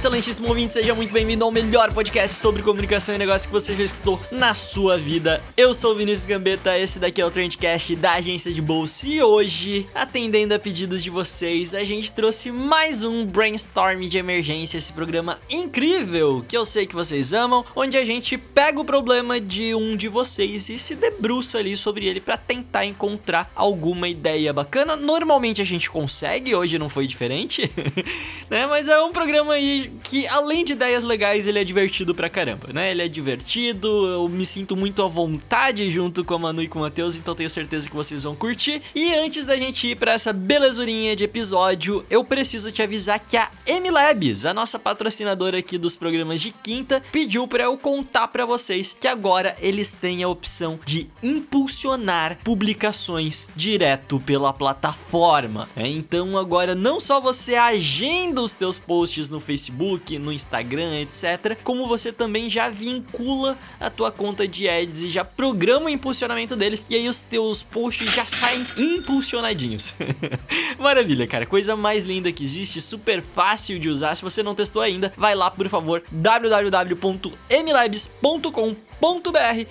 Excelentíssimo ouvinte, seja muito bem-vindo ao melhor podcast sobre comunicação e negócio que você já escutou na sua vida. Eu sou o Vinícius Gambetta, esse daqui é o Trendcast da agência de bolsa e hoje, atendendo a pedidos de vocês, a gente trouxe mais um brainstorm de emergência, esse programa incrível que eu sei que vocês amam, onde a gente pega o problema de um de vocês e se debruça ali sobre ele para tentar encontrar alguma ideia bacana. Normalmente a gente consegue, hoje não foi diferente, né? Mas é um programa aí que, além de ideias legais, ele é divertido pra caramba, né? Ele é divertido, eu me sinto muito à vontade junto com a Manu e com o Matheus, então tenho certeza que vocês vão curtir. E antes da gente ir pra essa belezurinha de episódio, eu preciso te avisar que a MLabs, a nossa patrocinadora aqui dos programas de quinta, pediu para eu contar para vocês que agora eles têm a opção de impulsionar publicações direto pela plataforma. É, então agora não só você agenda os teus posts no Facebook, Facebook, no Instagram, etc. Como você também já vincula a tua conta de ads e já programa o impulsionamento deles e aí os teus posts já saem impulsionadinhos. Maravilha, cara, coisa mais linda que existe, super fácil de usar. Se você não testou ainda, vai lá, por favor, www.mlabs.com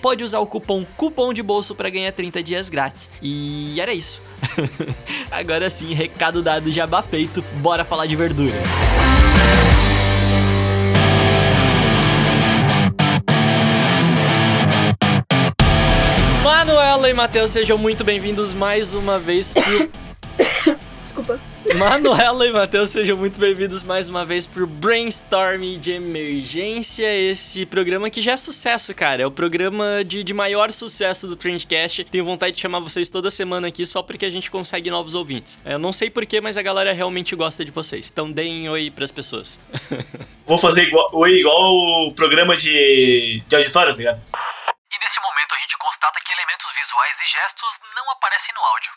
Pode usar o cupom cupom de bolso para ganhar 30 dias grátis. E era isso. Agora sim, recado dado, jabá feito. Bora falar de verdura. Manuela e Matheus, sejam muito bem-vindos mais uma vez pro. Desculpa. Manuela e Matheus, sejam muito bem-vindos mais uma vez pro Brainstorm de Emergência, esse programa que já é sucesso, cara. É o programa de, de maior sucesso do Trendcast. Tenho vontade de chamar vocês toda semana aqui só porque a gente consegue novos ouvintes. Eu não sei porquê, mas a galera realmente gosta de vocês. Então deem oi pras pessoas. Vou fazer igual, oi igual o programa de, de auditório, tá ligado? Nesse momento a gente constata que elementos visuais e gestos não aparecem no áudio.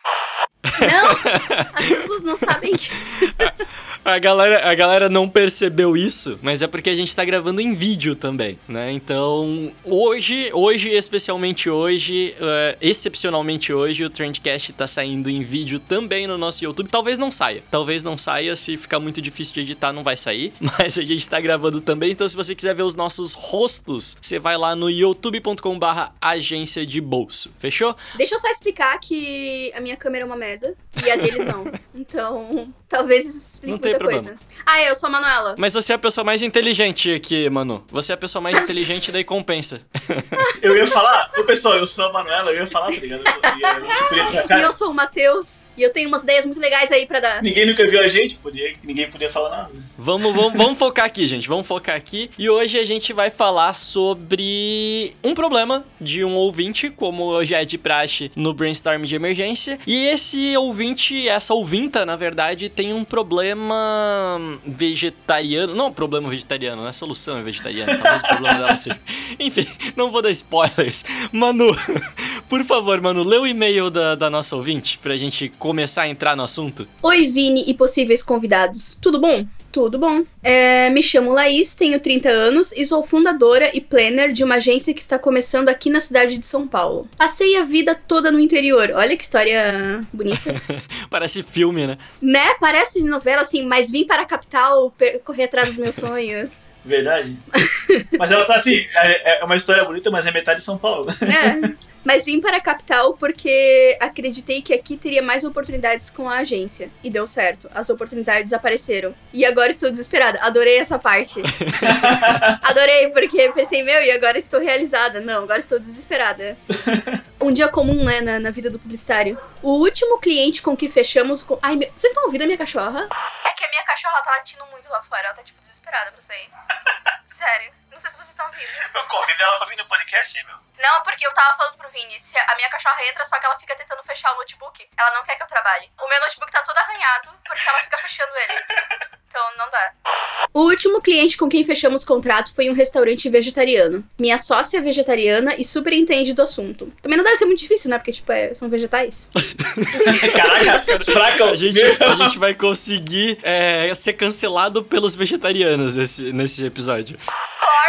Não, as pessoas não sabem que. A galera, a galera não percebeu isso, mas é porque a gente tá gravando em vídeo também, né? Então, hoje, hoje, especialmente hoje, uh, excepcionalmente hoje, o Trendcast tá saindo em vídeo também no nosso YouTube. Talvez não saia, talvez não saia, se ficar muito difícil de editar não vai sair, mas a gente tá gravando também, então se você quiser ver os nossos rostos, você vai lá no youtube.com barra agência de bolso, fechou? Deixa eu só explicar que a minha câmera é uma merda e a deles não. Então, talvez isso explique não tem muita problema. coisa. Ah, eu sou a Manuela. Mas você é a pessoa mais inteligente aqui, Manu. Você é a pessoa mais inteligente, daí compensa. Eu ia falar, ô pessoal, eu sou a Manuela, eu ia falar, tá ligado? Eu, ia, eu. E eu sou o Matheus. E eu tenho umas ideias muito legais aí pra dar. Ninguém nunca viu a gente, podia, ninguém podia falar nada. Vamos, vamos, vamos focar aqui, gente. Vamos focar aqui. E hoje a gente vai falar sobre um problema de um ouvinte, como já é de praxe no brainstorm de emergência. E esse ouvinte, essa ouvinta, na verdade, tem um problema vegetariano. Não, problema vegetariano, não é solução é vegetariana. Talvez o problema dela seja. Enfim, não vou dar spoilers. Manu, por favor, Manu, lê o e-mail da, da nossa ouvinte pra gente começar a entrar no assunto. Oi, Vini e possíveis convidados. Tudo bom? Tudo bom. É, me chamo Laís, tenho 30 anos e sou fundadora e planner de uma agência que está começando aqui na cidade de São Paulo. Passei a vida toda no interior. Olha que história bonita. Parece filme, né? né? Parece novela assim, mas vim para a capital correr atrás dos meus sonhos. Verdade. mas ela tá assim, é, é uma história bonita, mas é metade de São Paulo. É. Mas vim para a capital porque acreditei que aqui teria mais oportunidades com a agência. E deu certo. As oportunidades apareceram. E agora estou desesperada. Adorei essa parte. Adorei, porque pensei, meu, e agora estou realizada. Não, agora estou desesperada. Um dia comum, né, na, na vida do publicitário. O último cliente com que fechamos. Com... Ai, meu... vocês estão ouvindo a minha cachorra? É que a minha cachorra tá latindo muito lá fora. Ela tá, tipo, desesperada pra sair. Sério. Eu convido ela pra vir no podcast, meu. Não, porque eu tava falando pro Vini, se a minha cachorra entra, só que ela fica tentando fechar o notebook. Ela não quer que eu trabalhe. O meu notebook tá todo arranhado, porque ela fica fechando ele. Então não dá. O último cliente com quem fechamos contrato foi um restaurante vegetariano. Minha sócia é vegetariana e super entende do assunto. Também não deve ser muito difícil, né? Porque, tipo, é- são vegetais. Caraca, fraca. A gente, a gente vai conseguir é, ser cancelado pelos vegetarianos nesse, nesse episódio.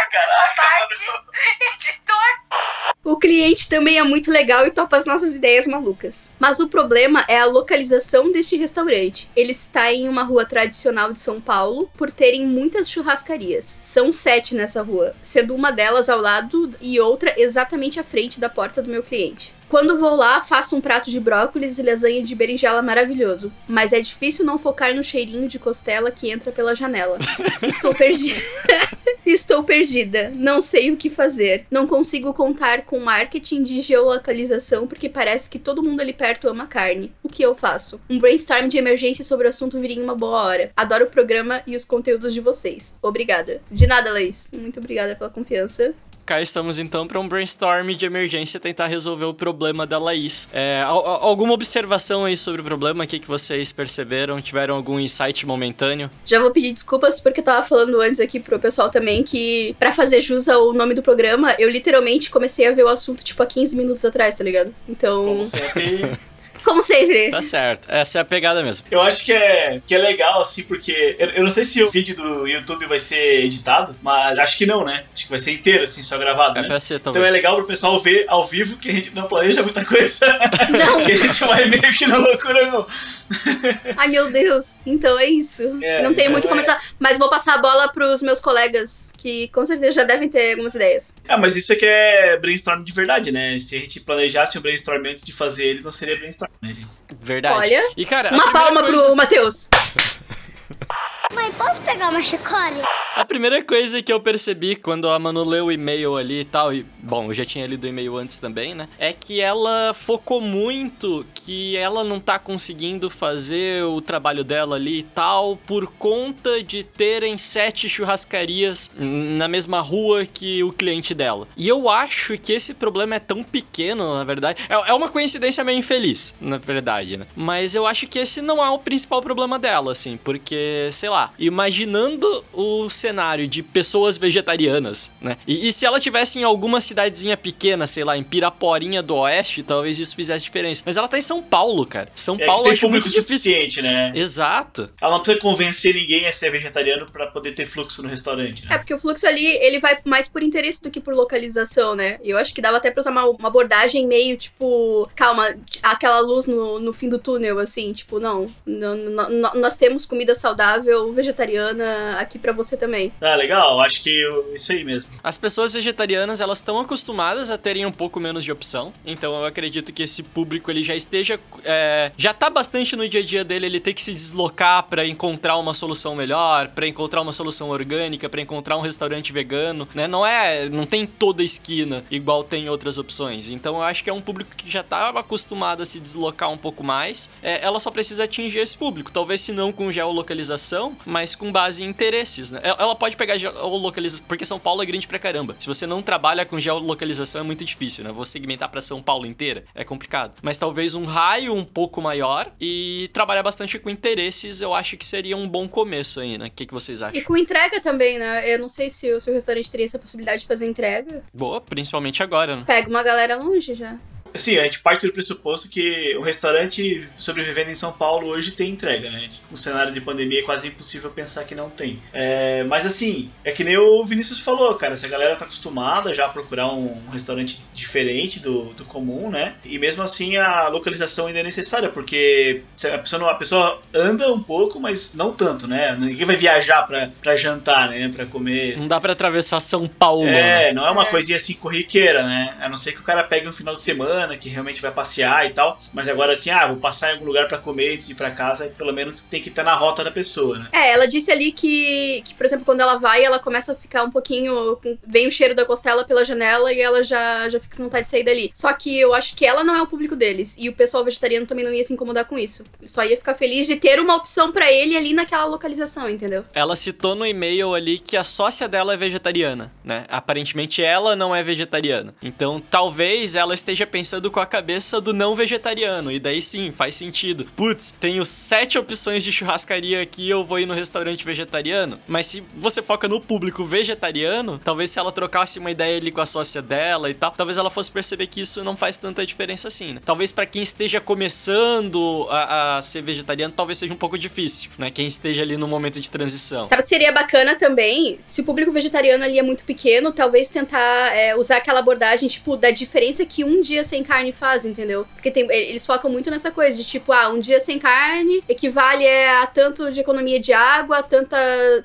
O cliente também é muito legal e topa as nossas ideias malucas. Mas o problema é a localização deste restaurante. Ele está em uma rua tradicional de São Paulo, por terem muitas churrascarias. São sete nessa rua, sendo uma delas ao lado e outra exatamente à frente da porta do meu cliente. Quando vou lá, faço um prato de brócolis e lasanha de berinjela maravilhoso. Mas é difícil não focar no cheirinho de costela que entra pela janela. Estou perdida. Estou perdida. Não sei o que fazer. Não consigo contar com marketing de geolocalização porque parece que todo mundo ali perto ama carne. O que eu faço? Um brainstorm de emergência sobre o assunto viria em uma boa hora. Adoro o programa e os conteúdos de vocês. Obrigada. De nada, Laís. Muito obrigada pela confiança. Cá estamos então para um brainstorm de emergência tentar resolver o problema da Laís. É, al- al- alguma observação aí sobre o problema? O que, que vocês perceberam? Tiveram algum insight momentâneo? Já vou pedir desculpas porque eu tava falando antes aqui pro pessoal também que, pra fazer jus ao nome do programa, eu literalmente comecei a ver o assunto tipo há 15 minutos atrás, tá ligado? Então, Como sempre. como sempre. Tá certo, essa é a pegada mesmo. Eu acho que é, que é legal, assim, porque. Eu, eu não sei se o vídeo do YouTube vai ser editado, mas acho que não, né? Acho que vai ser inteiro, assim, só gravado, É né? pra ser, Então é legal pro pessoal ver ao vivo que a gente não planeja muita coisa. Não. que a gente vai meio que na loucura, não. Ai, meu Deus. Então é isso. É, não tenho muito é. como comentar. Mas vou passar a bola pros meus colegas, que com certeza já devem ter algumas ideias. Ah, mas isso aqui é brainstorm de verdade, né? Se a gente planejasse o brainstorm antes de fazer ele, não seria brainstorm, né, gente? Verdade. Olha, e, cara, Uma palma coisa- pro Matheus. Mãe, posso pegar uma chicole? A primeira coisa que eu percebi quando a Manu leu o e-mail ali e tal, e bom, eu já tinha lido o e-mail antes também, né? É que ela focou muito que ela não tá conseguindo fazer o trabalho dela ali e tal por conta de terem sete churrascarias na mesma rua que o cliente dela. E eu acho que esse problema é tão pequeno, na verdade. É, é uma coincidência meio infeliz, na verdade, né? Mas eu acho que esse não é o principal problema dela, assim, porque, sei lá, imaginando o cenário de pessoas vegetarianas, né? E, e se ela tivesse em alguma cidadezinha pequena, sei lá, em Piraporinha do Oeste, talvez isso fizesse diferença. Mas ela tá em São Paulo, cara. São É, Paulo acho muito suficiente, né? Exato. Ela não precisa convencer ninguém a ser vegetariano pra poder ter fluxo no restaurante, É, né? porque o fluxo ali, ele vai mais por interesse do que por localização, né? E eu acho que dava até pra usar uma, uma abordagem meio, tipo, calma, aquela luz no, no fim do túnel, assim, tipo, não, não, não- não- nós temos comida saudável, vegetariana aqui pra você também. Ah, legal, acho que eu- isso aí mesmo. As pessoas vegetarianas, elas estão acostumadas a terem um pouco menos de opção. Então eu acredito que esse público ele já esteja. é, já tá bastante no dia a dia dele, ele ter que se deslocar pra encontrar uma solução melhor, pra encontrar uma solução orgânica, pra encontrar um restaurante vegano, né? Não é. Não tem toda a esquina igual tem outras opções. Então eu acho que é um público que já tá acostumado a se deslocar um pouco mais. É, ela só precisa atingir esse público. Talvez se não com geolocalização, mas com base em interesses, né? Ela pode pegar geolocalização, porque São Paulo é grande pra caramba. Se você não trabalha com geolocalização é muito difícil, né? Vou segmentar pra São Paulo inteira, é complicado. Mas talvez um raio um pouco maior e trabalhar bastante com interesses, eu acho que seria um bom começo aí, né? O que, que vocês E acham? com entrega também, né? Eu não sei se o seu restaurante teria essa possibilidade de fazer entrega. Boa, principalmente agora, né? Pega uma galera longe já. Assim, a gente parte do pressuposto que um restaurante sobrevivendo em São Paulo hoje tem entrega, né? No cenário de pandemia é quase impossível pensar que não tem. É, mas assim, é que nem o Vinícius falou, cara, se a galera tá acostumada já a procurar um restaurante diferente do, do comum, né? E mesmo assim a localização ainda é necessária, porque a pessoa, não- a pessoa anda um pouco, mas não tanto, né? Ninguém vai viajar pra, pra jantar, né? Pra comer Não dá pra atravessar São Paulo, né? é, não é uma É. coisinha assim corriqueira, né? A não ser que o cara pegue um final de semana semana, que realmente vai passear e tal. Mas agora assim, ah, vou passar em algum lugar para comer antes de ir pra casa, pelo menos tem que estar na rota da pessoa, né? É, ela disse ali que, que, por exemplo, quando ela vai, ela começa a ficar um pouquinho. Vem o cheiro da costela pela janela e ela já, já fica com vontade de sair dali. Só que eu acho que ela não é o público deles. E o pessoal vegetariano também não ia se incomodar com isso. Ele só ia ficar feliz de ter uma opção pra ele ali naquela localização, entendeu? Ela citou no e-mail ali que a sócia dela é vegetariana, né? Aparentemente ela não é vegetariana. Então talvez ela esteja pensando com a cabeça do não vegetariano. E daí sim, faz sentido. Putz, tenho sete opções de churrascaria aqui, eu vou ir no restaurante vegetariano. Mas se você foca no público vegetariano, talvez se ela trocasse uma ideia ali com a sócia dela e tal, talvez ela fosse perceber que isso não faz tanta diferença assim, né? Talvez pra quem esteja começando a, a ser vegetariano, talvez seja um pouco difícil, né? Quem esteja ali no momento de transição. Sabe o que seria bacana também? Se o público vegetariano ali é muito pequeno, talvez tentar é, usar aquela abordagem, tipo, da diferença que um dia sem carne faz, entendeu? Porque tem- eles focam muito nessa coisa de tipo, ah, um dia sem carne equivale a tanto de economia de água, tanta,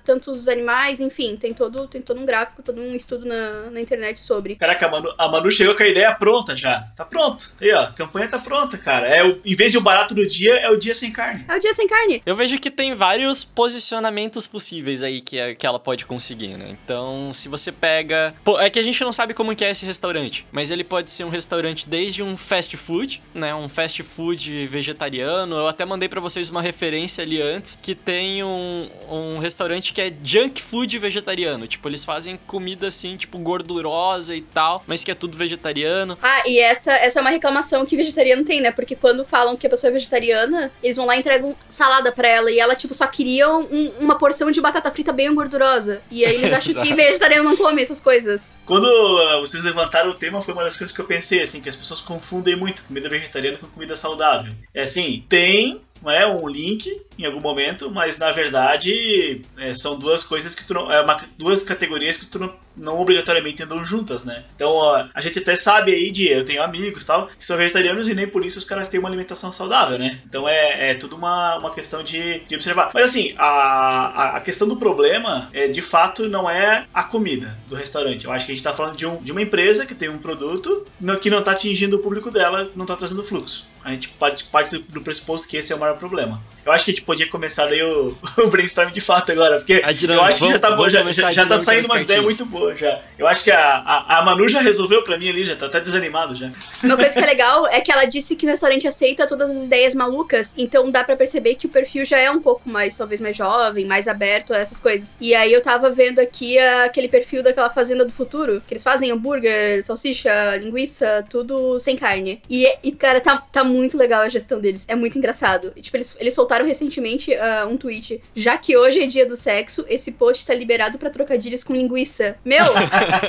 tantos animais, enfim, tem todo, tem todo um gráfico, todo um estudo na, na internet sobre. Caraca, a Manu, a Manu chegou com a ideia pronta já. Tá pronto. Aí, ó, a campanha tá pronta, cara. É o, em vez de o barato do dia, é o dia sem carne. É o dia sem carne. Eu vejo que tem vários posicionamentos possíveis aí que, é- que ela pode conseguir, né? Então, se você pega. Pô, é que a gente não sabe como que é esse restaurante, mas ele pode ser um restaurante desde um fast food, né? Um fast food vegetariano. Eu até mandei pra vocês uma referência ali antes, que tem um, um restaurante que é junk food vegetariano. Tipo, eles fazem comida assim, tipo, gordurosa e tal, mas que é tudo vegetariano. Ah, e essa, essa é uma reclamação que vegetariano tem, né? Porque quando falam que a pessoa é vegetariana, eles vão lá e entregam salada pra ela. E ela, tipo, só queria um- uma porção de batata frita bem gordurosa. E aí eles acham que vegetariano não come essas coisas. Quando ah, vocês levantaram o tema, foi uma das coisas que eu pensei, assim, que as pessoas confundem muito comida vegetariana com comida saudável. É assim, tem né, um link em algum momento, mas na verdade é, são duas coisas que tu não, é uma- duas categorias que tu não, não obrigatoriamente andam juntas, né? Então ó, a gente até sabe aí de eu tenho amigos tal que são vegetarianos e nem por isso os caras têm uma alimentação saudável, né? Então é, é tudo uma, uma questão de, de observar. Mas assim, a, a, questão do problema é de fato não é a comida do restaurante. Eu acho que a gente tá falando de, um, de uma empresa que tem um produto que não tá atingindo o público dela, não tá trazendo fluxo. A gente parte, parte do, do pressuposto que esse é o maior problema. Eu acho que a gente podia começar daí o, o brainstorm de fato agora, porque dinâmica, eu acho que já tá, vamos já, já, tá saindo umas ideias muito boas já. Eu acho que a, a, a Manu já resolveu pra mim ali, já tá até desanimado já. Uma coisa que é legal é que ela disse que o restaurante aceita todas as ideias malucas, então dá pra perceber que o perfil já é um pouco mais, talvez mais jovem, mais aberto a essas coisas. E aí eu tava vendo aqui aquele perfil daquela fazenda do futuro, que eles fazem hambúrguer, salsicha, linguiça, tudo sem carne. E, e, cara, tá, tá muito legal a gestão deles, é muito engraçado. E, tipo, eles, eles soltaram recentemente ah, um tweet, já que hoje é dia do sexo, esse post tá liberado pra trocadilhos com linguiça. Meu!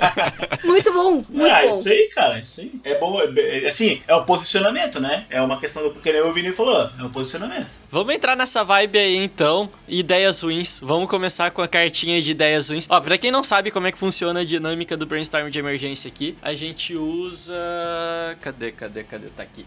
muito bom, muito ah, bom. isso aí, cara, isso aí. É bom, é, é- assim, é o posicionamento, né? É uma questão do porque nem o Vini falou, é o posicionamento. Vamos entrar nessa vibe aí então, ideias ruins. Vamos começar com a cartinha de ideias ruins. Ó, pra quem não sabe como é que funciona a dinâmica do brainstorm de emergência aqui, a gente usa. Cadê, cadê, cadê? Tá aqui.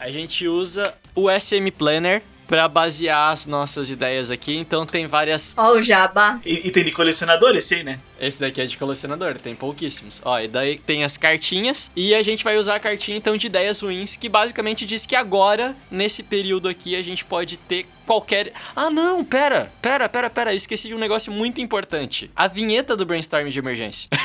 A gente usa o SM Planner pra basear as nossas ideias aqui, então tem várias. Ó, o jabá. E, e tem de colecionador esse aí, né? Esse daqui é de colecionador, tem pouquíssimos. Ó, e daí tem as cartinhas. E a gente vai usar a cartinha então de ideias ruins, que basicamente diz que agora, nesse período aqui, a gente pode ter qualquer. Ah, não, pera, pera, pera, pera. Eu esqueci de um negócio muito importante: a vinheta do brainstorm de emergência.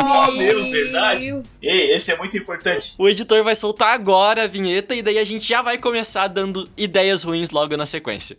Oh, meu, verdade. Ei, esse é muito importante. o editor vai soltar agora a vinheta e daí a gente já vai começar dando ideias ruins logo na sequência.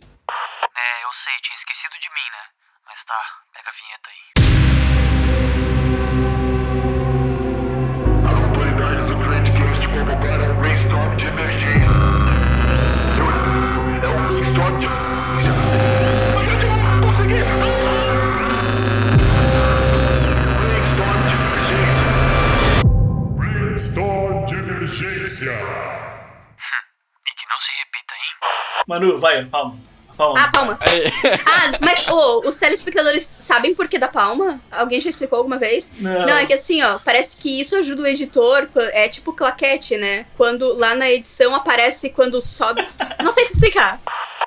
Manu, vai, palma. Palma. Ah, palma. Ah, mas ô, os telespectadores sabem por que da palma? Alguém já explicou alguma vez? Não. Não, é que assim, ó, parece que isso ajuda o editor, é tipo claquete, né? Quando lá na edição aparece quando sobe. Não sei se explicar.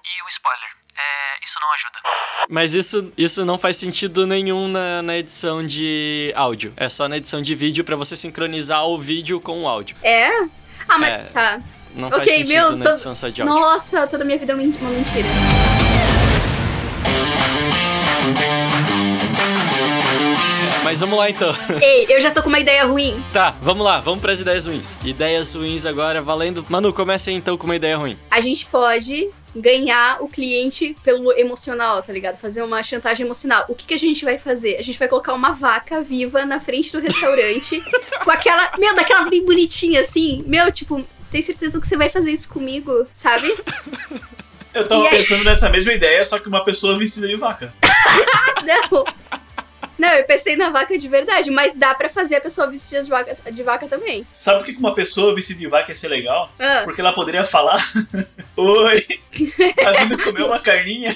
E o spoiler? É, isso não ajuda. Mas isso, isso não faz sentido nenhum na, na edição de áudio. É só na edição de vídeo pra você sincronizar o vídeo com o áudio. É? Ah, mas É. tá. Não faz Ok, sentido meu, na to- edição só de áudio. Nossa, toda minha vida é uma men- uma mentira. Mas vamos lá então. Ei, eu já tô com uma ideia ruim. tá, vamos lá, vamos pras ideias ruins. Ideias ruins agora valendo. Manu, comece aí então com uma ideia ruim. A gente pode ganhar o cliente pelo emocional, tá ligado? Fazer uma chantagem emocional. O que, que a gente vai fazer? A gente vai colocar uma vaca viva na frente do restaurante com aquela. Meu, daquelas bem bonitinhas assim. Meu, tipo, tem certeza que você vai fazer isso comigo, sabe? Eu tava E aí? pensando nessa mesma ideia, só que uma pessoa vestida de vaca. Não. Não, eu pensei na vaca de verdade, mas dá pra fazer a pessoa vestida de vaca, de vaca também. Sabe por que que uma pessoa vestida de vaca ia ser legal? Ah, Porque ela poderia falar: Oi, tá vindo comer uma carninha?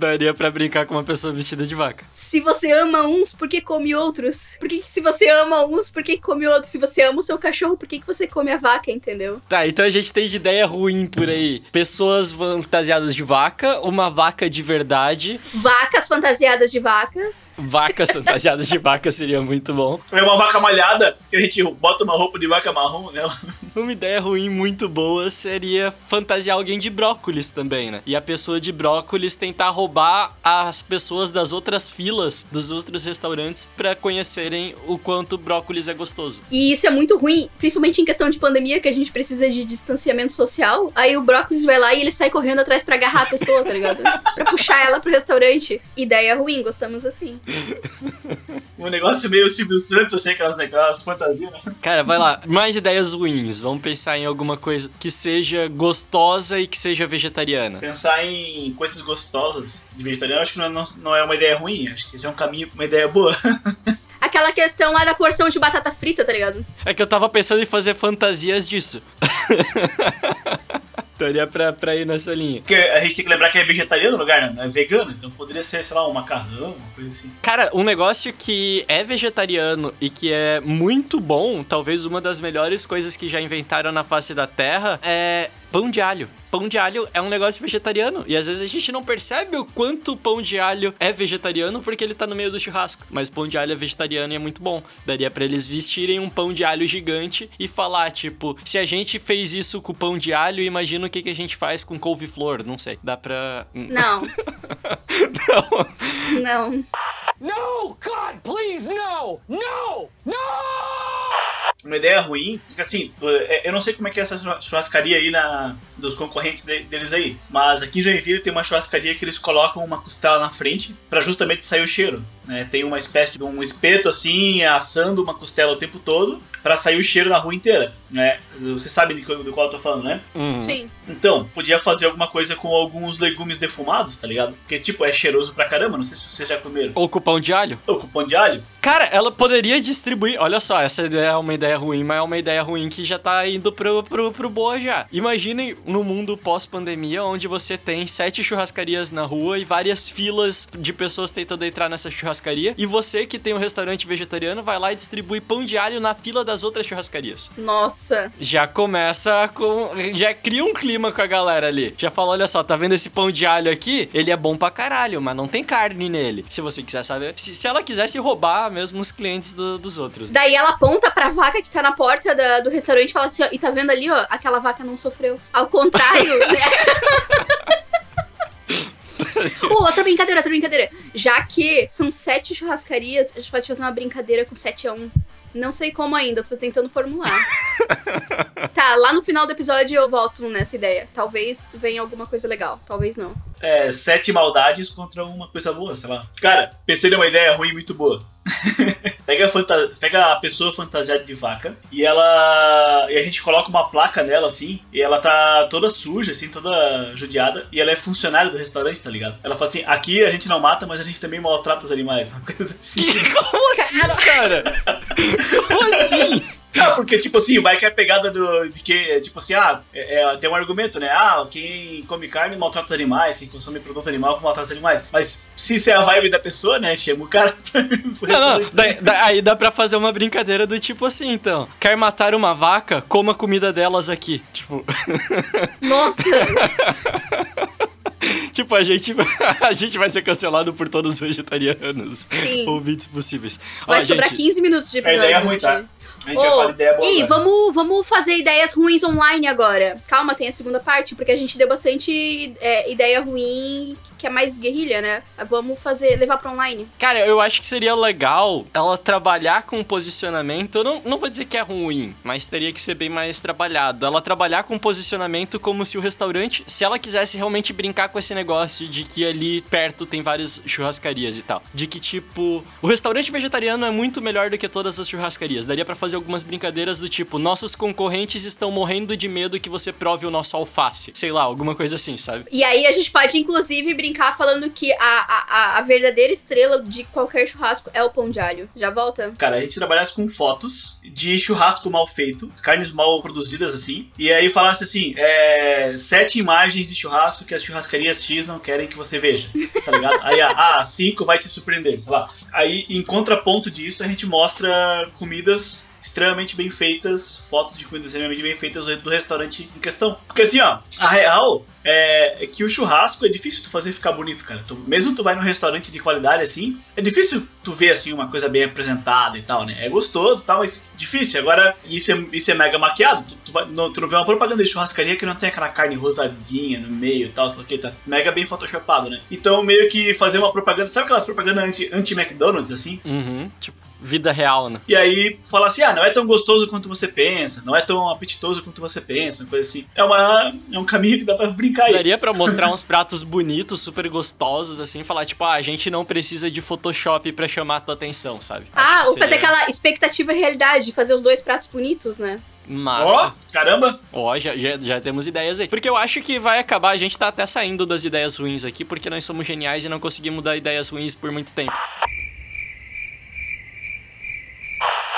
Daria pra brincar com uma pessoa vestida de vaca. se você ama uns, por que come outros? Por que, que se você ama uns, por que, que come outros? Se você ama o seu cachorro, por que, que você come a vaca, entendeu? Tá, então a gente tem de ideia ruim por aí. Pessoas fantasiadas de vaca, uma vaca de verdade, Vacas fantasiadas de vacas. vacas fantasiadas de vaca seria muito bom. É uma vaca malhada, que a gente bota uma roupa de vaca marrom nela. Uma ideia ruim muito boa seria fantasiar alguém de brócolis também, né? E a pessoa de brócolis tentar roubar as pessoas das outras filas dos outros restaurantes pra conhecerem o quanto brócolis é gostoso. E isso é muito ruim, principalmente em questão de pandemia, que a gente precisa de distanciamento social. Aí o brócolis vai lá e ele sai correndo atrás pra agarrar a pessoa, tá ligado? pra puxar ela pro restaurante. Ideia ruim, gostamos assim. Um negócio meio Silvio Santos, assim, aquelas, aquelas fantasias. né? Cara, vai lá. Mais ideias ruins. Vamos pensar em alguma coisa que seja gostosa e que seja vegetariana. Pensar em coisas gostosas de vegetariano, acho que não é, não, não é uma ideia ruim. Acho que isso é um caminho, uma ideia boa. Aquela questão lá da porção de batata frita, tá ligado? É que eu tava pensando em fazer fantasias disso. Daria pra, pra ir nessa linha. Porque a gente tem que lembrar que é vegetariano no lugar, né? não é vegano. Então poderia ser, sei lá, um macarrão, uma coisa assim. Cara, um negócio que é vegetariano e que é muito bom, talvez uma das melhores coisas que já inventaram na face da Terra, é pão de alho. Pão de alho é um negócio vegetariano. E às vezes a gente não percebe o quanto o pão de alho é vegetariano porque ele tá no meio do churrasco. Mas pão de alho é vegetariano e é muito bom. Daria pra eles vestirem um pão de alho gigante e falar, tipo, se a gente fez isso com pão de alho, imagina o que, que a gente faz com couve-flor. Não sei. Dá pra. Não, não. não. No! God, please, no! No! No! Uma ideia ruim, porque assim, é, eu não sei como é que é essa churra- churrascaria aí na, dos concorrentes de- deles aí, mas aqui em Joinville tem uma churrascaria que eles colocam uma costela na frente pra justamente sair o cheiro. Né? Tem uma espécie de um espeto assim, assando uma costela o tempo todo pra sair o cheiro na rua inteira. Né? Você sabe de qual, do qual eu tô falando, né? Uhum. Sim. Então, podia fazer alguma coisa com alguns legumes defumados, tá ligado? Porque, tipo, é cheiroso pra caramba, não sei se vocês já comeram. Ou pão de alho? Ou pão de alho. Cara, ela poderia distribuir. Olha só, essa ideia é uma ideia ruim, mas é uma ideia ruim que já tá indo pro, pro, pro boa já. Imaginem no mundo pós-pandemia, onde você tem sete churrascarias na rua e várias filas de pessoas tentando entrar nessa churrascaria. E você que tem um restaurante vegetariano vai lá e distribui pão de alho na fila das outras churrascarias. Nossa. Já começa com. Já cria um clima com a galera ali. Já fala: olha só, tá vendo esse pão de alho aqui? Ele é bom pra caralho, mas não tem carne nele. Se você quiser saber. Se, se ela quisesse roubar mesmo os clientes do- dos outros. Daí ela aponta pra vaca que tá na porta da- do restaurante e fala assim, ó, e tá vendo ali, ó, aquela vaca não sofreu. Ao contrário, né? Uh, outra brincadeira, outra brincadeira. Já que são sete churrascarias, a gente pode fazer uma brincadeira com 7 a 1 Não sei como ainda, tô tentando formular. tá, lá no final do episódio eu volto nessa ideia. Talvez venha alguma coisa legal, talvez não. é, sete maldades contra uma coisa boa, sei lá. Cara, pensei numa ideia ruim muito boa. pega, a pega a pessoa fantasiada de vaca e ela. E a gente coloca uma placa nela assim, e ela tá toda suja, assim, toda judiada, e ela é funcionária do restaurante, tá ligado? Ela fala assim: aqui a gente não mata, mas a gente também maltrata os animais. Uma coisa assim. Como assim, cara? Como assim? Ah, porque, tipo assim, vai que é a pegada do, de que, tipo assim, ah, é, é- tem um argumento, né? Ah, quem come carne maltrata os animais, quem consome produto animal maltrata os animais. Mas se isso é a vibe da pessoa, né? Chama o cara pra Não, não, restaurante. daí- daí- aí dá pra fazer uma brincadeira do tipo assim, então. Quer matar uma vaca? Coma a comida delas aqui. Tipo. Nossa! tipo, a gente, a gente vai ser cancelado por todos os vegetarianos Sim. ouvintes possíveis. Ó, Vai sobrar gente, 15 minutos de A episódio. ideia é ruim, tá? A gente vai falar ideia boa. Ih, agora. vamos, vamos fazer ideias ruins online agora. Calma, tem a segunda parte, porque a gente deu bastante é, ideia ruim que é mais guerrilha, né? Vamos fazer, levar pra online. Cara, eu acho que seria legal ela trabalhar com posicionamento. Eu não, não vou dizer que é ruim, mas teria que ser bem mais trabalhado. Ela trabalhar com posicionamento como se o restaurante, se ela quisesse realmente brincar com esse negócio de que ali perto tem várias churrascarias e tal. De que, tipo, o restaurante vegetariano é muito melhor do que todas as churrascarias. Daria pra fazer algumas brincadeiras do tipo, nossos concorrentes estão morrendo de medo que você prove o nosso alface. Sei lá, alguma coisa assim, sabe? E aí a gente pode, inclusive, brincar falando que a, a, a- a verdadeira estrela de qualquer churrasco é o pão de alho. Já volta? Cara, a gente trabalhasse com fotos de churrasco mal feito, carnes mal produzidas assim, e aí falasse assim: é, sete imagens de churrasco que as churrascarias X não querem que você veja, tá ligado? aí a ah, cinco vai te surpreender, sei lá. Aí, em contraponto disso, a gente mostra comidas extremamente bem feitas, fotos de comidas extremamente bem feitas do do restaurante em questão. Porque assim, ó, a real é, é que o churrasco é difícil tu fazer ficar bonito, cara. Tu- mesmo tu vai num restaurante de qualidade assim, é difícil tu ver assim uma coisa bem apresentada e tal, né? É gostoso e tal, mas difícil. Agora, isso é, isso é mega maquiado. Tu, tu, vai- não, tu não vê uma propaganda de churrascaria que não tem aquela carne rosadinha no meio e tal, sei lá o que, tá mega bem photoshopado, né? Então, meio que fazer uma propaganda, sabe aquelas propagandas anti- anti-McDonald's, assim? Uhum. Tipo, vida real, né? E aí falar assim, ah, não é tão gostoso quanto você pensa, não é tão apetitoso quanto você pensa, uma coisa assim. É, uma, é um caminho que dá pra brincar aí. Daria pra mostrar uns pratos bonitos, super gostosos, assim, falar, tipo, ah, a gente não precisa de Photoshop pra chamar a tua atenção, sabe? Ah, ou fazer seria aquela expectativa e realidade, fazer os dois pratos bonitos, né? Ó, Massa. caramba! Ó, já, já, já temos ideias aí. Porque eu acho que vai acabar, a gente tá até saindo das ideias ruins aqui, porque nós somos geniais e não conseguimos dar ideias ruins por muito tempo.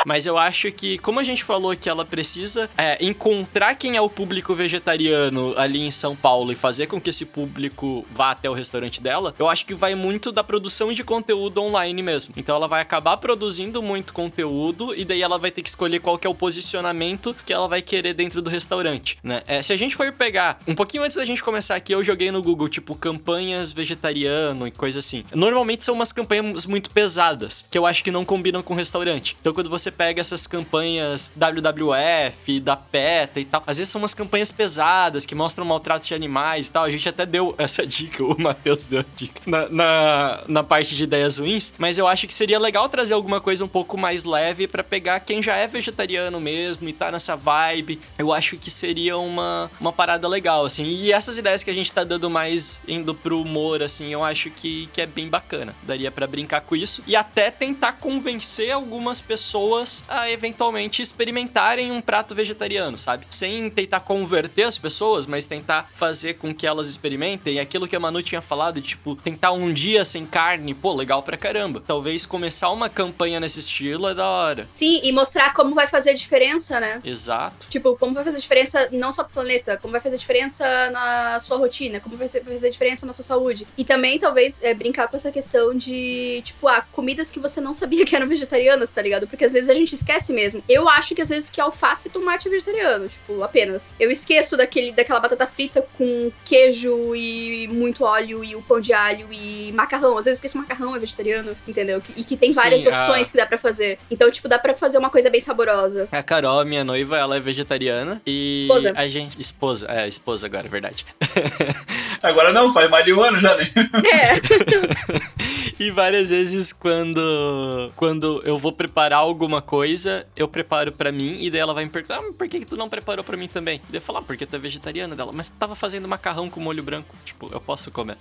Mas eu acho que, como a gente falou que ela precisa é, encontrar quem é o público vegetariano ali em São Paulo e fazer com que esse público vá até o restaurante dela, eu acho que vai muito da produção de conteúdo online mesmo. Então ela vai acabar produzindo muito conteúdo e daí ela vai ter que escolher qual que é o posicionamento que ela vai querer dentro do restaurante, né? É, se a gente for pegar, um pouquinho antes da gente começar aqui, eu joguei no Google, tipo, campanhas vegetariano e coisa assim. Normalmente são umas campanhas muito pesadas, que eu acho que não combinam com restaurante. Então quando você pega essas campanhas WWF, da PETA e tal, às vezes são umas campanhas pesadas que mostram maltratos de animais e tal. A gente até deu essa dica, o Matheus deu a dica na, na, na parte de ideias ruins, mas eu acho que seria legal trazer alguma coisa um pouco mais leve pra pegar quem já é vegetariano mesmo e tá nessa vibe. Eu acho que seria uma, uma parada legal, assim. E essas ideias que a gente tá dando mais indo pro humor, assim, eu acho que, que é bem bacana. Daria pra brincar com isso e até tentar convencer algumas pessoas a eventualmente experimentarem um prato vegetariano, sabe? Sem tentar converter as pessoas, mas tentar fazer com que elas experimentem. Aquilo que a Manu tinha falado, tipo, tentar um dia sem carne, pô, legal pra caramba. Talvez começar uma campanha nesse estilo é da hora. Sim, e mostrar como vai fazer diferença, né? Exato. Tipo, como vai fazer diferença não só pro planeta, como vai fazer diferença na sua rotina, como vai fazer diferença na sua saúde. E também, talvez, é, brincar com essa questão de, tipo, ah, comidas que você não sabia que eram vegetarianas, tá ligado? Porque às vezes a gente esquece mesmo. Eu acho que às vezes que alface e tomate é vegetariano, tipo, apenas. Eu esqueço daquele, daquela batata frita com queijo e muito óleo e o pão de alho e macarrão. Às vezes eu esqueço macarrão é vegetariano, entendeu? E que tem várias Sim, a- opções que dá pra fazer. Então, tipo, dá pra fazer uma coisa bem saborosa. A Carol, minha noiva, ela é vegetariana e. Esposa. A gente. Esposa, é, esposa agora, é verdade. Agora não, faz mais de um ano já, né? É. E várias vezes quando quando eu vou preparar alguma coisa, eu preparo pra mim e daí ela vai me perguntar: ah, por que, que tu não preparou pra mim também? E eu falo, ah, porque tu é vegetariana dela, mas tava fazendo macarrão com molho branco. Tipo, eu posso comer.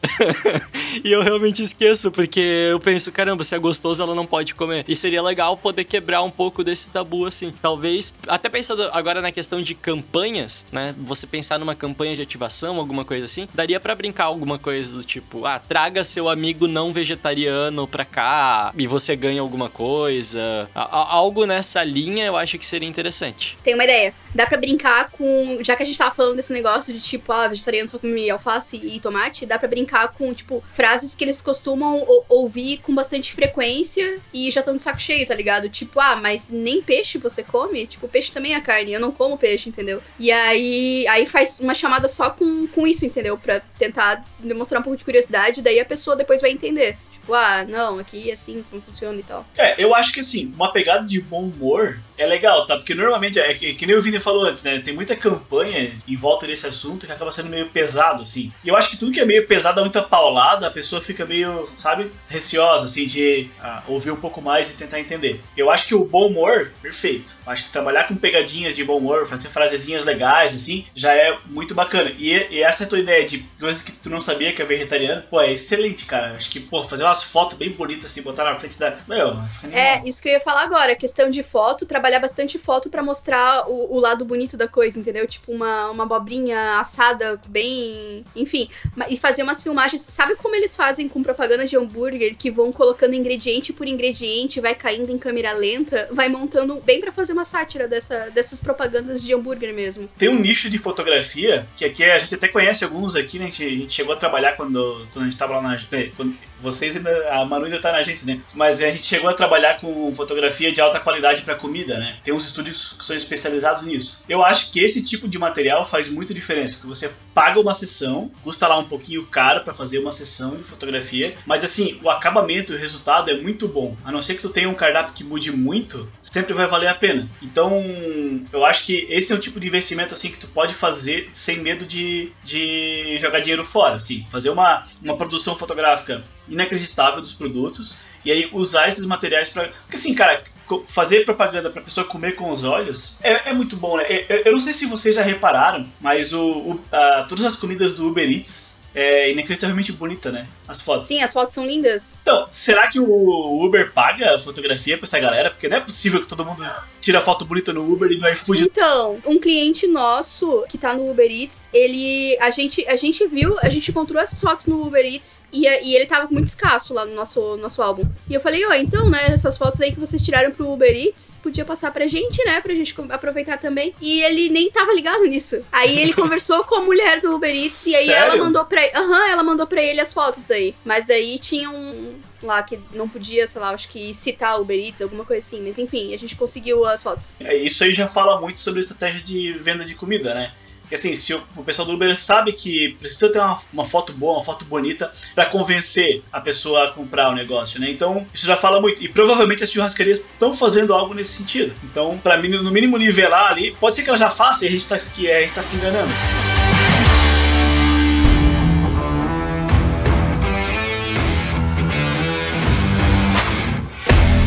e eu realmente esqueço, porque eu penso, caramba, se é gostoso, ela não pode comer. E seria legal poder quebrar um pouco desse tabu, assim. Talvez, até pensando agora na questão de campanhas, né? Você pensar numa campanha de ativação, alguma coisa assim, daria pra brincar alguma coisa do tipo, ah, traga seu amigo não vegetariano pra cá e você ganha alguma coisa. A- a- algo nessa linha eu acho que seria interessante. Tem uma ideia. Dá pra brincar com. Já que a gente tava falando desse negócio de tipo, ah, vegetariano só come alface e tomate, dá pra brincar com, tipo, frases que eles costumam ou- ouvir com bastante frequência e já estão de saco cheio, tá ligado? Tipo, ah, mas nem peixe você come? Tipo, peixe também é carne, eu não como peixe, entendeu? E aí, aí faz uma chamada só com, com isso, entendeu? Pra tentar demonstrar um pouco de curiosidade, daí a pessoa depois vai entender. Tipo, ah, não, aqui é assim como funciona e tal. É, eu acho que assim, uma pegada de bom humor é legal, tá? Porque normalmente, é que, que nem o Vini falou antes, né? Tem muita campanha em volta desse assunto que acaba sendo meio pesado, assim. E eu acho que tudo que é meio pesado, muita paulada, a pessoa fica meio, sabe, receosa, assim, de ah, ouvir um pouco mais e tentar entender. Eu acho que o bom humor, perfeito. Eu acho que trabalhar com pegadinhas de bom humor, fazer frasezinhas legais, assim, já é muito bacana. E, e essa é a tua ideia de coisa que tu não sabia que é vegetariano, pô, é excelente, cara. Acho que, pô, fazer umas fotos bem bonitas, assim, botar na frente da. Meu. É, isso que eu ia falar agora, questão de foto, trabalhar bastante foto pra mostrar o, o lado bonito da coisa, entendeu? Tipo, uma, uma abobrinha assada bem. Enfim. E fazer umas filmagens. Sabe como eles fazem com propaganda de hambúrguer que vão colocando ingrediente por ingrediente, vai caindo em câmera lenta, vai montando bem pra fazer uma sátira dessa, dessas propagandas de hambúrguer mesmo. Tem um nicho de fotografia que aqui a gente até conhece alguns aqui, né? A gente, a gente chegou a trabalhar quando, quando a gente tava lá na. Quando, vocês ainda. A Manu ainda tá na gente, né? Mas a gente chegou a trabalhar com fotografia de alta qualidade pra comida, né? Tem uns estúdios que são especializados nisso. Eu acho que esse tipo de material faz muita diferença, porque você paga uma sessão, custa lá um pouquinho caro pra fazer uma sessão de fotografia, mas assim, o acabamento e o resultado é muito bom. A não ser que tu tenha um cardápio que mude muito, sempre vai valer a pena. Então, eu acho que esse é o tipo de investimento assim que tu pode fazer sem medo de, de jogar dinheiro fora, assim, fazer uma, uma produção fotográfica inacreditável dos produtos e aí usar esses materiais pra. porque assim, cara, fazer propaganda pra pessoa comer com os olhos é, é muito bom, né? É- é- Eu não sei se vocês já repararam, mas o, o- a- todas as comidas do Uber Eats é inacreditavelmente bonita, né? As fotos. Sim, as fotos são lindas. Então, será que o Uber paga a fotografia pra essa galera? Porque não é possível que todo mundo tira foto bonita no Uber e no iFood. Então, um cliente nosso que tá no Uber Eats, ele. A gente, a gente viu, a gente encontrou essas fotos no Uber Eats e, e ele tava muito escasso lá no nosso, nosso álbum. E eu falei, ó, então, né, essas fotos aí que vocês tiraram pro Uber Eats, podia passar pra gente, né, pra gente aproveitar também. E ele nem tava ligado nisso. Aí ele conversou com a mulher do Uber Eats e aí ela Sério? mandou pra Aham, ela mandou pra ele as fotos daí. Mas daí tinha um lá que não podia, sei lá, acho que citar Uber Eats, alguma coisa assim. Mas enfim, a gente conseguiu as fotos. É, Isso aí já fala muito sobre a estratégia de venda de comida, né? Porque assim, se o, o pessoal do Uber sabe que precisa ter uma, uma foto boa, uma foto bonita, pra convencer a pessoa a comprar o negócio, né? Então, isso já fala muito. E provavelmente as churrascarias estão fazendo algo nesse sentido. Então, pra mim, no mínimo nivelar ali, pode ser que ela já faça e a gente tá, que a gente tá se enganando.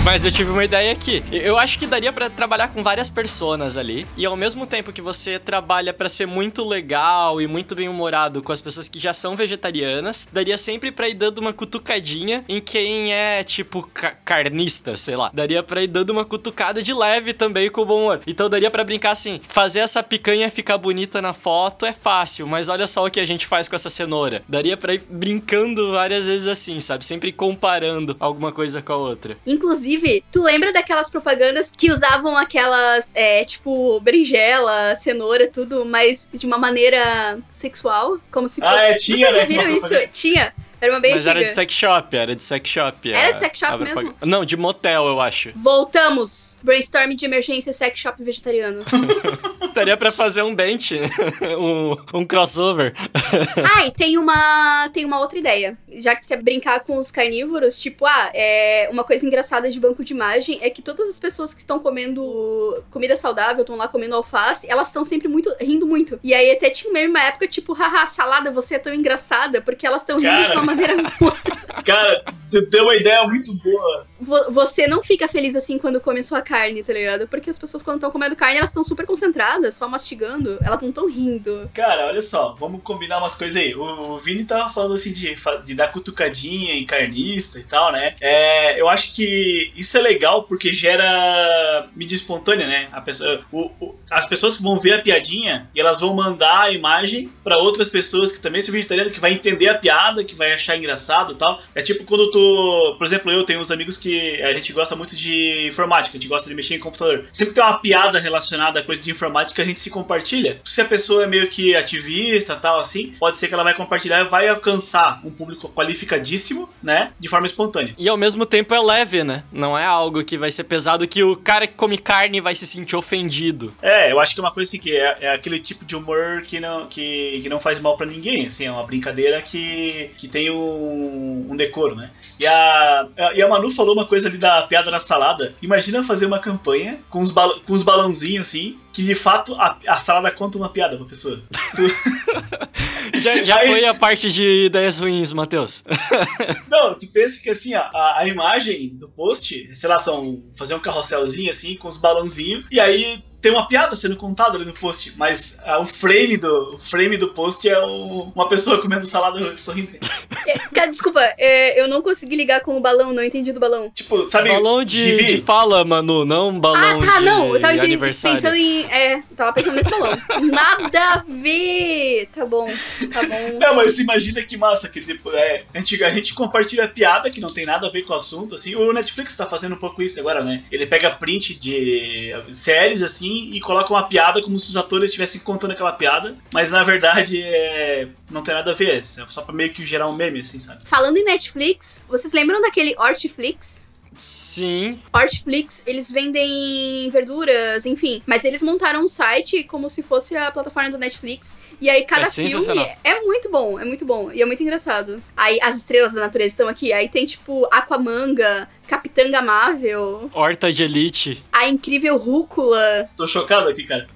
Mas eu tive uma ideia aqui. Eu acho que daria pra trabalhar com várias personas ali. E ao mesmo tempo que você trabalha pra ser muito legal e muito bem humorado com as pessoas que já são vegetarianas, daria sempre pra ir dando uma cutucadinha em quem é, tipo, ca- carnista, sei lá. Daria pra ir dando uma cutucada de leve também com o bom humor. Então daria pra brincar assim: fazer essa picanha ficar bonita na foto é fácil, mas olha só o que a gente faz com essa cenoura. Daria pra ir brincando várias vezes assim, sabe? Sempre comparando alguma coisa com a outra. Inclusive, tu lembra daquelas propagandas que usavam aquelas, é, tipo, berinjela, cenoura, tudo, mas de uma maneira sexual? Como se Ah, fosse. é, tinha, Vocês né, viram uma isso? propaganda. Tinha. Era uma bem Mas antiga. era de sex shop, era de sex shop. Era a- de sex shop mesmo? Não, de motel, eu acho. Voltamos. Brainstorm de emergência sex shop vegetariano. Daria pra fazer um dente, um, um crossover. ah, e tem uma, tem uma outra ideia. Já que tu quer brincar com os carnívoros, tipo, ah, é uma coisa engraçada de banco de imagem é que todas as pessoas que estão comendo comida saudável, estão lá comendo alface, elas estão sempre muito rindo muito. E aí até tinha meme uma época, tipo, haha, salada, você é tão engraçada, porque elas estão rindo de Cara. uma maneira muito. Cara, tu deu uma ideia muito boa. Vo- Você não fica feliz assim quando come sua carne, tá ligado? Porque as pessoas, quando estão comendo carne, elas estão super concentradas caladas, só mastigando, elas não estão rindo. Cara, olha só, vamos combinar umas coisas aí. O, o Vini tava falando assim de, de dar cutucadinha em carnista e tal, né? É, eu acho que isso é legal porque gera mídia espontânea, né? A pessoa, o- o- as pessoas vão ver a piadinha e elas vão mandar a imagem pra outras pessoas que também são vegetarianas, que vai entender a piada, que vai achar engraçado e tal. É tipo quando tu. Por exemplo, eu tenho uns amigos que a gente gosta muito de informática, a gente gosta de mexer em computador. Sempre tem uma piada relacionada a coisa de informática, a gente se compartilha. Se a pessoa é meio que ativista tal, assim, pode ser que ela vai compartilhar e vai alcançar um público qualificadíssimo, né? De forma espontânea. E ao mesmo tempo é leve, né? Não é algo que vai ser pesado que o cara que come carne vai se sentir ofendido. É, eu acho que é uma coisa assim que é, é aquele tipo de humor que não, que, que não faz mal pra ninguém, assim, é uma brincadeira que, que tem um, um decoro, né? E a, e a Manu falou uma coisa ali da piada na salada. Imagina fazer uma campanha com os, bal, com os balãozinhos assim, que de fato a, a salada conta uma piada pra pessoa. Já, já Aí- foi a parte de ideias ruins, Matheus. Não, tu pensa que assim, ó, a, a imagem do post, sei lá, são fazer um carrosselzinho assim, com os balãozinhos, e aí tem uma piada sendo contada ali no post, mas ah, o frame do o frame do post é um- uma pessoa comendo salada sorrindo. É, cara, desculpa, é, eu não consegui ligar com o balão, não entendi do balão. Tipo, sabe? balão de, gibi? de fala, Manu, não balão ah, tá, de não, eu tava pensando em. É, eu tava pensando nesse balão. Nada a ver! Tá bom, tá bom. Não, mas imagina que massa, que depois, é, a, gente, a gente compartilha piada que não tem nada a ver com o assunto, assim. O Netflix tá fazendo um pouco isso agora, né? Ele pega print de séries, assim, e coloca uma piada como se os atores estivessem contando aquela piada, mas na verdade é, não tem nada a ver, é só pra meio que gerar um meme, assim, sabe? Falando em Netflix, vocês lembram daquele Hortiflix? Sim. Hortiflix, eles vendem verduras, enfim. Mas eles montaram um site como se fosse a plataforma do Netflix. E aí cada É filme é muito bom, é muito bom. E é muito engraçado. Aí as estrelas da natureza estão aqui. Aí tem tipo Aquamanga, Capitanga Amável, Horta de Elite. a incrível Rúcula. Tô chocado aqui, cara.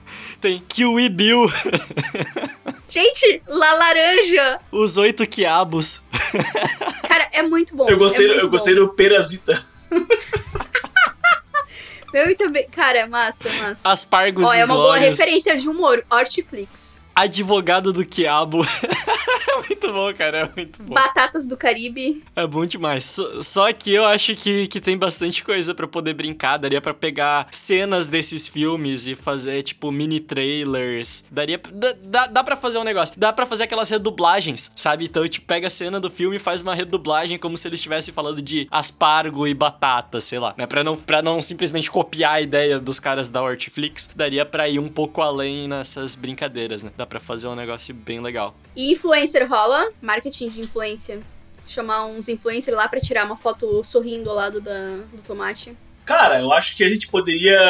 Tem Kiwi Bill. Gente, La Laranja! Os oito quiabos. Cara, é muito bom. Eu gostei, é eu gostei do Perasita. Meu e também. Cara, massa, massa. Aspargos Ó, é uma boa referência de humor. Hortiflix. Advogado do quiabo. é muito bom, cara. É muito bom. Batatas do Caribe. É bom demais. Só, só que eu acho que, que tem bastante coisa pra poder brincar. Daria pra pegar cenas desses filmes e fazer, tipo, mini trailers. Daria. Dá, dá, dá pra fazer um negócio. Dá pra fazer aquelas redublagens, sabe? Então, tipo, pega a cena do filme e faz uma redublagem como se eles estivessem falando de aspargo e batata, sei lá. Né? Pra, não, pra não simplesmente copiar a ideia dos caras da Hortiflix, daria pra ir um pouco além nessas brincadeiras, né? Dá pra fazer um negócio bem legal. E influencer rola. Marketing de influência. Chamar uns influencers lá pra tirar uma foto sorrindo ao lado da, do tomate. Cara, eu acho que a gente poderia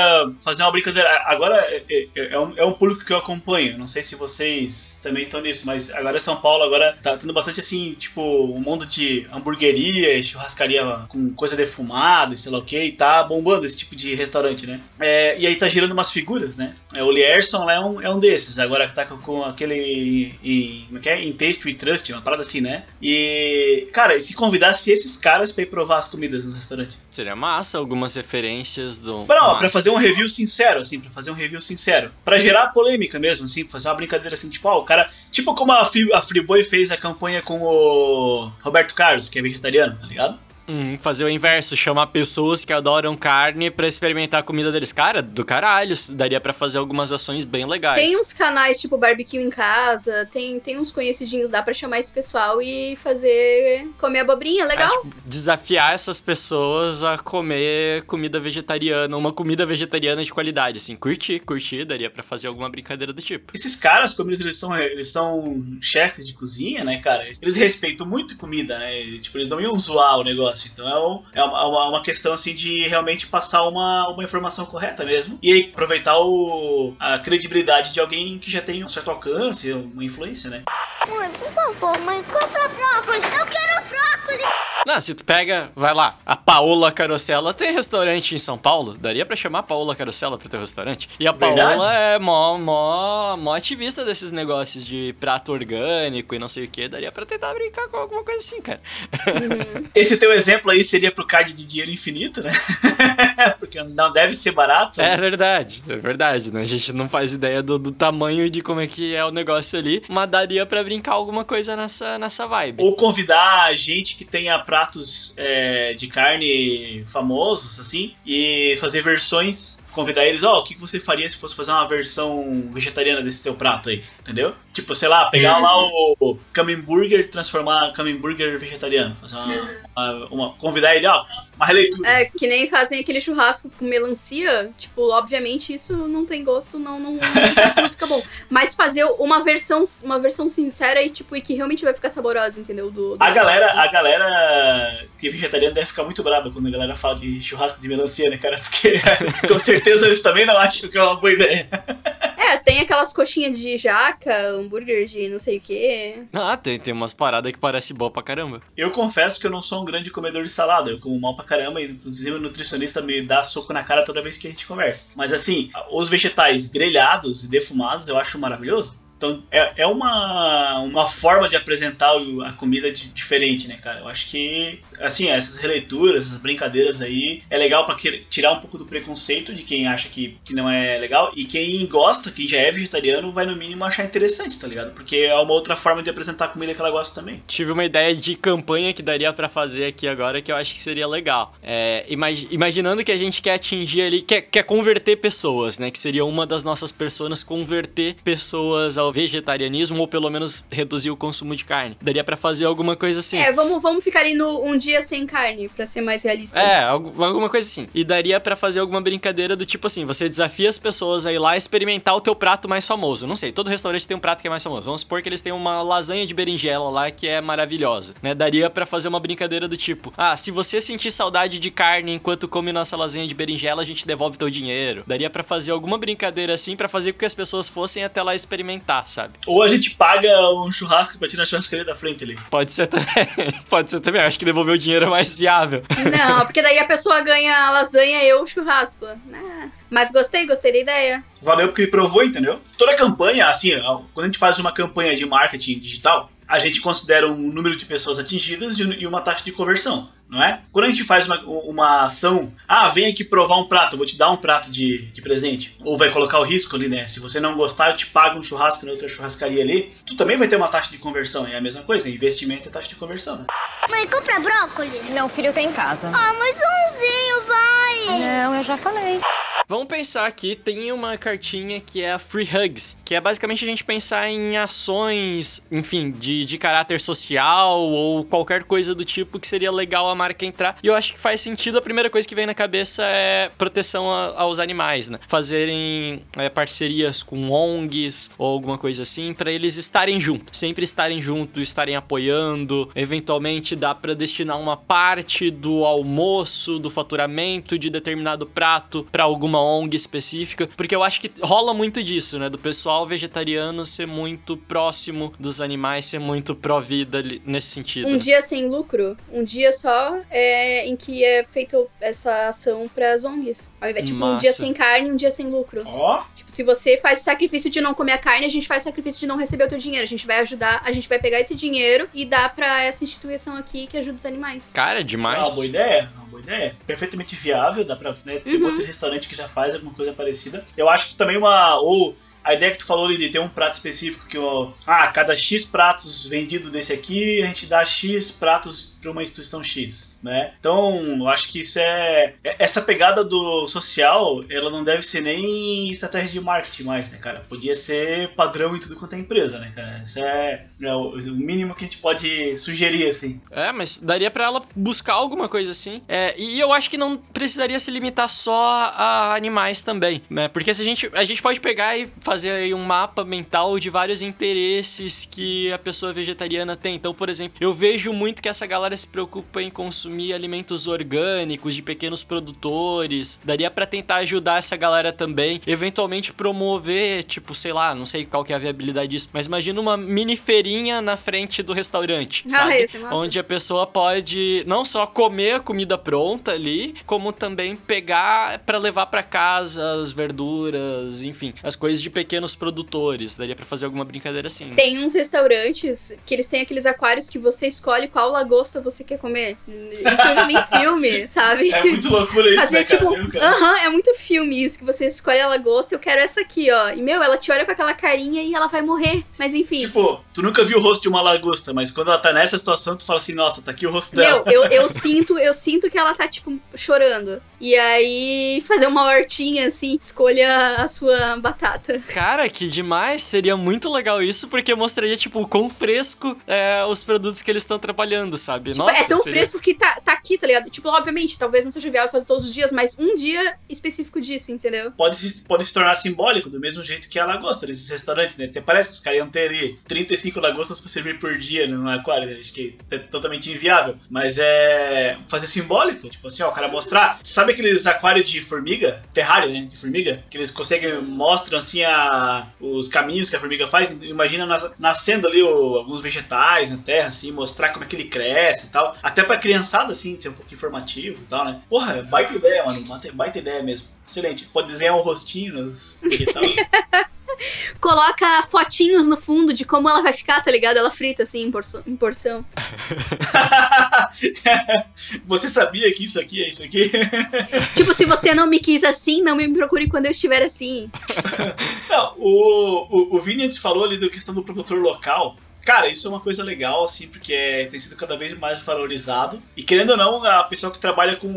fazer uma brincadeira. Agora é, é- é um, é um público que eu acompanho. Não sei se vocês também estão nisso, mas agora São Paulo agora tá tendo bastante assim, tipo, um mundo de hamburgueria, churrascaria com coisa defumada, e sei lá o que, e tá bombando esse tipo de restaurante, né? É, e aí tá gerando umas figuras, né? É, o Lierson lá é um, é um desses, agora que tá com, com aquele. Em, como é que é? Taste We Trust, uma parada assim, né? E. Cara, e se convidasse esses caras pra ir provar as comidas no restaurante? Seria massa, algumas referências do. Não, pra Massa. fazer um review sincero, assim, pra fazer um review sincero. Pra gerar polêmica mesmo, assim, pra fazer uma brincadeira assim, tipo, ó, o cara. Tipo como a, Free, a Freeboy fez a campanha com o Roberto Carlos, que é vegetariano, tá ligado? Hum, fazer o inverso, chamar pessoas que adoram carne pra experimentar a comida deles. Cara, do caralho, isso daria pra fazer algumas ações bem legais. Tem uns canais tipo barbecue em casa, tem, tem uns conhecidinhos, dá pra chamar esse pessoal e fazer. comer abobrinha, legal? É, tipo, desafiar essas pessoas a comer comida vegetariana, uma comida vegetariana de qualidade, assim, curtir, curtir, daria pra fazer alguma brincadeira do tipo. Esses caras, como eles, eles são, eles são chefes de cozinha, né, cara? Eles respeitam muito comida, né? Tipo, eles não iam zoar o negócio. Então é, é uma, uma- questão, assim, de realmente passar uma, uma informação correta mesmo. E aproveitar o, a credibilidade de alguém que já tem um certo alcance, uma influência, né? Mãe, por favor, mãe, compra brócolis. Eu quero brócolis. Não, se tu pega, vai lá, a Paola Carosella tem restaurante em São Paulo. Daria pra chamar a Paola Carosella pro teu restaurante. E a Verdade. Paola é mó, mó, mó ativista desses negócios de prato orgânico e não sei o que. Daria pra tentar brincar com alguma coisa assim, cara. Esse teu exemplo aí seria pro card de dinheiro infinito, né? Porque não deve ser barato. É verdade, é verdade, né? A gente não faz ideia do, do tamanho de como é que é o negócio ali, mas daria pra brincar alguma coisa nessa, nessa vibe. Ou convidar gente que tenha pratos é, de carne famosos, assim, e fazer versões. Convidar eles, ó, o que você faria se fosse fazer uma versão vegetariana desse teu prato aí, entendeu? Tipo, sei lá, pegar lá o Camembert e transformar Camembert vegetariano. Fazer uma, uma- uma- Convidar ele, ó, uma releitura. É, que nem fazem aquele churrasco com melancia. Tipo, obviamente isso não tem gosto, não, não, não, não fica bom. Mas fazer uma versão, uma versão sincera e, tipo, e que realmente vai ficar saborosa, entendeu? Do, do A galera, a galera que é vegetariana deve ficar muito brava quando a galera fala de churrasco de melancia, né, cara? Porque com certeza eles também não acham que é uma boa ideia. É, tem aquelas coxinhas de jaca, hambúrguer de não sei o quê. Ah, tem, tem umas paradas que parece boa pra caramba. Eu confesso que eu não sou um grande comedor de salada, eu como mal pra caramba, e inclusive o nutricionista me dá soco na cara toda vez que a gente conversa. Mas assim, os vegetais grelhados e defumados eu acho maravilhoso. Então é, é uma, uma forma de apresentar a comida de- diferente, né, cara? Eu acho que, assim, essas releituras, essas brincadeiras aí, é legal que- tirar um pouco do preconceito de quem acha que, que não é legal. E quem gosta, quem já é vegetariano, vai no mínimo achar interessante, tá ligado? Porque é uma outra forma de apresentar a comida que ela gosta também. Tive uma ideia de campanha que daria pra fazer aqui agora que eu acho que seria legal. É, imagi- imaginando que a gente quer atingir ali, quer, quer converter pessoas, né? Que seria uma das nossas personas converter pessoas ao vegetarianismo ou pelo menos reduzir o consumo de carne. Daria pra fazer alguma coisa assim. É, vamos, vamos ficar ali no um dia sem carne, pra ser mais realista. É, algu- alguma coisa assim. E daria pra fazer alguma brincadeira do tipo assim, você desafia as pessoas a ir lá experimentar o teu prato mais famoso. Não sei, todo restaurante tem um prato que é mais famoso. Vamos supor que eles têm uma lasanha de berinjela lá que é maravilhosa, né? Daria pra fazer uma brincadeira do tipo, ah, se você sentir saudade de carne enquanto come nossa lasanha de berinjela, a gente devolve teu dinheiro. Daria pra fazer alguma brincadeira assim pra fazer com que as pessoas fossem até lá experimentar, sabe? Ou a gente paga um churrasco pra tirar a churrascaria da frente ali. Pode ser também. Pode ser também. Acho que devolver o dinheiro é mais viável. Não, porque daí a pessoa ganha a lasanha e eu o churrasco. né? Mas gostei, gostei da ideia. Valeu porque provou, entendeu? Toda campanha, assim, quando a gente faz uma campanha de marketing digital, a gente considera um número de pessoas atingidas e um- e uma taxa de conversão, não é? Quando a gente faz uma, uma ação, ah, vem aqui provar um prato, eu vou te dar um prato de, de presente, ou vai colocar o risco ali, né? Se você não gostar, eu te pago um churrasco na outra churrascaria ali, tu também vai ter uma taxa de conversão, é a mesma coisa, investimento é taxa de conversão, né? Mãe, compra brócolis. Não, filho, tem em casa. Ah, mas umzinho, vai. Não, eu já falei. Vamos pensar aqui, tem uma cartinha que é a Free Hugs, que é basicamente a gente pensar em ações, enfim, de, de caráter social ou qualquer coisa do tipo que seria legal a marca entrar. E eu acho que faz sentido, a primeira coisa que vem na cabeça é proteção a- aos animais, né? Fazerem é, parcerias com ONGs ou alguma coisa assim, pra eles estarem juntos, sempre estarem juntos, estarem apoiando. Eventualmente dá pra destinar uma parte do almoço, do faturamento de determinado prato pra alguma ONG específica, porque eu acho que rola muito disso, né? Do pessoal vegetariano ser muito próximo dos animais, ser muito pró-vida nesse sentido. Um né? dia sem lucro, um dia só é, em que é feita essa ação pras ONGs. Ao invés, tipo, um Massa. dia sem carne, um dia sem lucro. Ó, Tipo, se você faz sacrifício de não comer a carne, a gente faz sacrifício de não receber o teu dinheiro. A gente vai ajudar, a gente vai pegar esse dinheiro e dar pra essa instituição aqui que ajuda os animais. Cara, é demais. uma boa ideia, uma boa ideia. Perfeitamente viável, dá pra. Né, tem Uhum. outro restaurante que já faz alguma coisa parecida. Eu acho que também uma. Ou a ideia que tu falou ali de ter um prato específico que, ó, ah, cada X pratos vendido desse aqui, a gente dá X pratos pra uma instituição X, né? Então, eu acho que isso é. é- Essa pegada do social, ela não deve ser nem estratégia de marketing mais, né, cara? Podia ser padrão em tudo quanto é empresa, né, cara? Isso é, é o o mínimo que a gente pode sugerir, assim. É, mas daria pra ela buscar alguma coisa assim. É, e eu acho que não precisaria se limitar só a animais também, né? Porque se a gente, a gente pode pegar e fazer aí um mapa mental de vários interesses que a pessoa vegetariana tem. Então, por exemplo, eu vejo muito que essa galera se preocupa em consumir alimentos orgânicos de pequenos produtores. Daria pra tentar ajudar essa galera também, eventualmente promover, tipo, sei lá, não sei qual que é a viabilidade disso, mas imagina uma mini feirinha na frente do restaurante, Ah, sabe? esse é. Onde a pessoa pode não só comer a comida pronta ali, como também pegar pra levar pra casa as verduras, enfim, as coisas de pequenos produtores. Daria pra fazer alguma brincadeira assim. Tem uns restaurantes que eles têm aqueles aquários que você escolhe qual lagosta você quer comer. Isso eu já vi em filme, sabe? É muito loucura isso, Fazer né, tipo, Viu, cara? aham, é muito filme isso, que você escolhe a lagosta, eu quero essa aqui, ó. E meu, ela te olha com aquela carinha e ela vai morrer. Mas enfim. Tipo, tu nunca viu o rosto de uma lagosta, mas quando ela tá nessa situação, tu fala assim, nossa, tá aqui o rosto dela. Meu, eu, eu sinto, eu sinto que ela tá, tipo, chorando. E aí, fazer uma hortinha assim, escolha a sua batata. Cara, que demais! Seria muito legal isso, porque mostraria, tipo, o quão fresco é, os produtos que eles estão trabalhando, sabe? Tipo, é tão seria- fresco que tá, tá aqui, tá ligado? Tipo, obviamente, talvez não seja viável fazer todos os dias, mas um dia específico disso, entendeu? Pode, pode se tornar simbólico, do mesmo jeito que a lagosta nesses restaurantes, né? Até parece que os caras iam ter ali 35 lagostas pra servir por dia né, no aquário, né? Acho que é totalmente inviável. Mas é. fazer simbólico, tipo assim, ó, o cara mostrar. Sabe aqueles aquários de formiga? Terrário, né? De formiga? Que eles conseguem, mostram assim a, os caminhos que a formiga faz. Imagina nas- nascendo ali o- alguns vegetais na terra, assim, mostrar como é que ele cresce e tal. Até pra criançada, assim, ser um pouco informativo e tal, né? Porra, baita ideia, mano. Baita- ideia mesmo. Excelente. Pode desenhar um rostinho nos vegetais. Coloca fotinhos no fundo de como ela vai ficar, tá ligado? Ela frita assim em porção. Em porção. Você sabia que isso aqui é isso aqui? tipo, se você não me quis assim, não me procure quando eu estiver assim. Não, o, o, o Vini antes falou ali da questão do produtor local. Cara, isso é uma coisa legal, assim, porque é- tem sido cada vez mais valorizado. E querendo ou não, a pessoa que trabalha com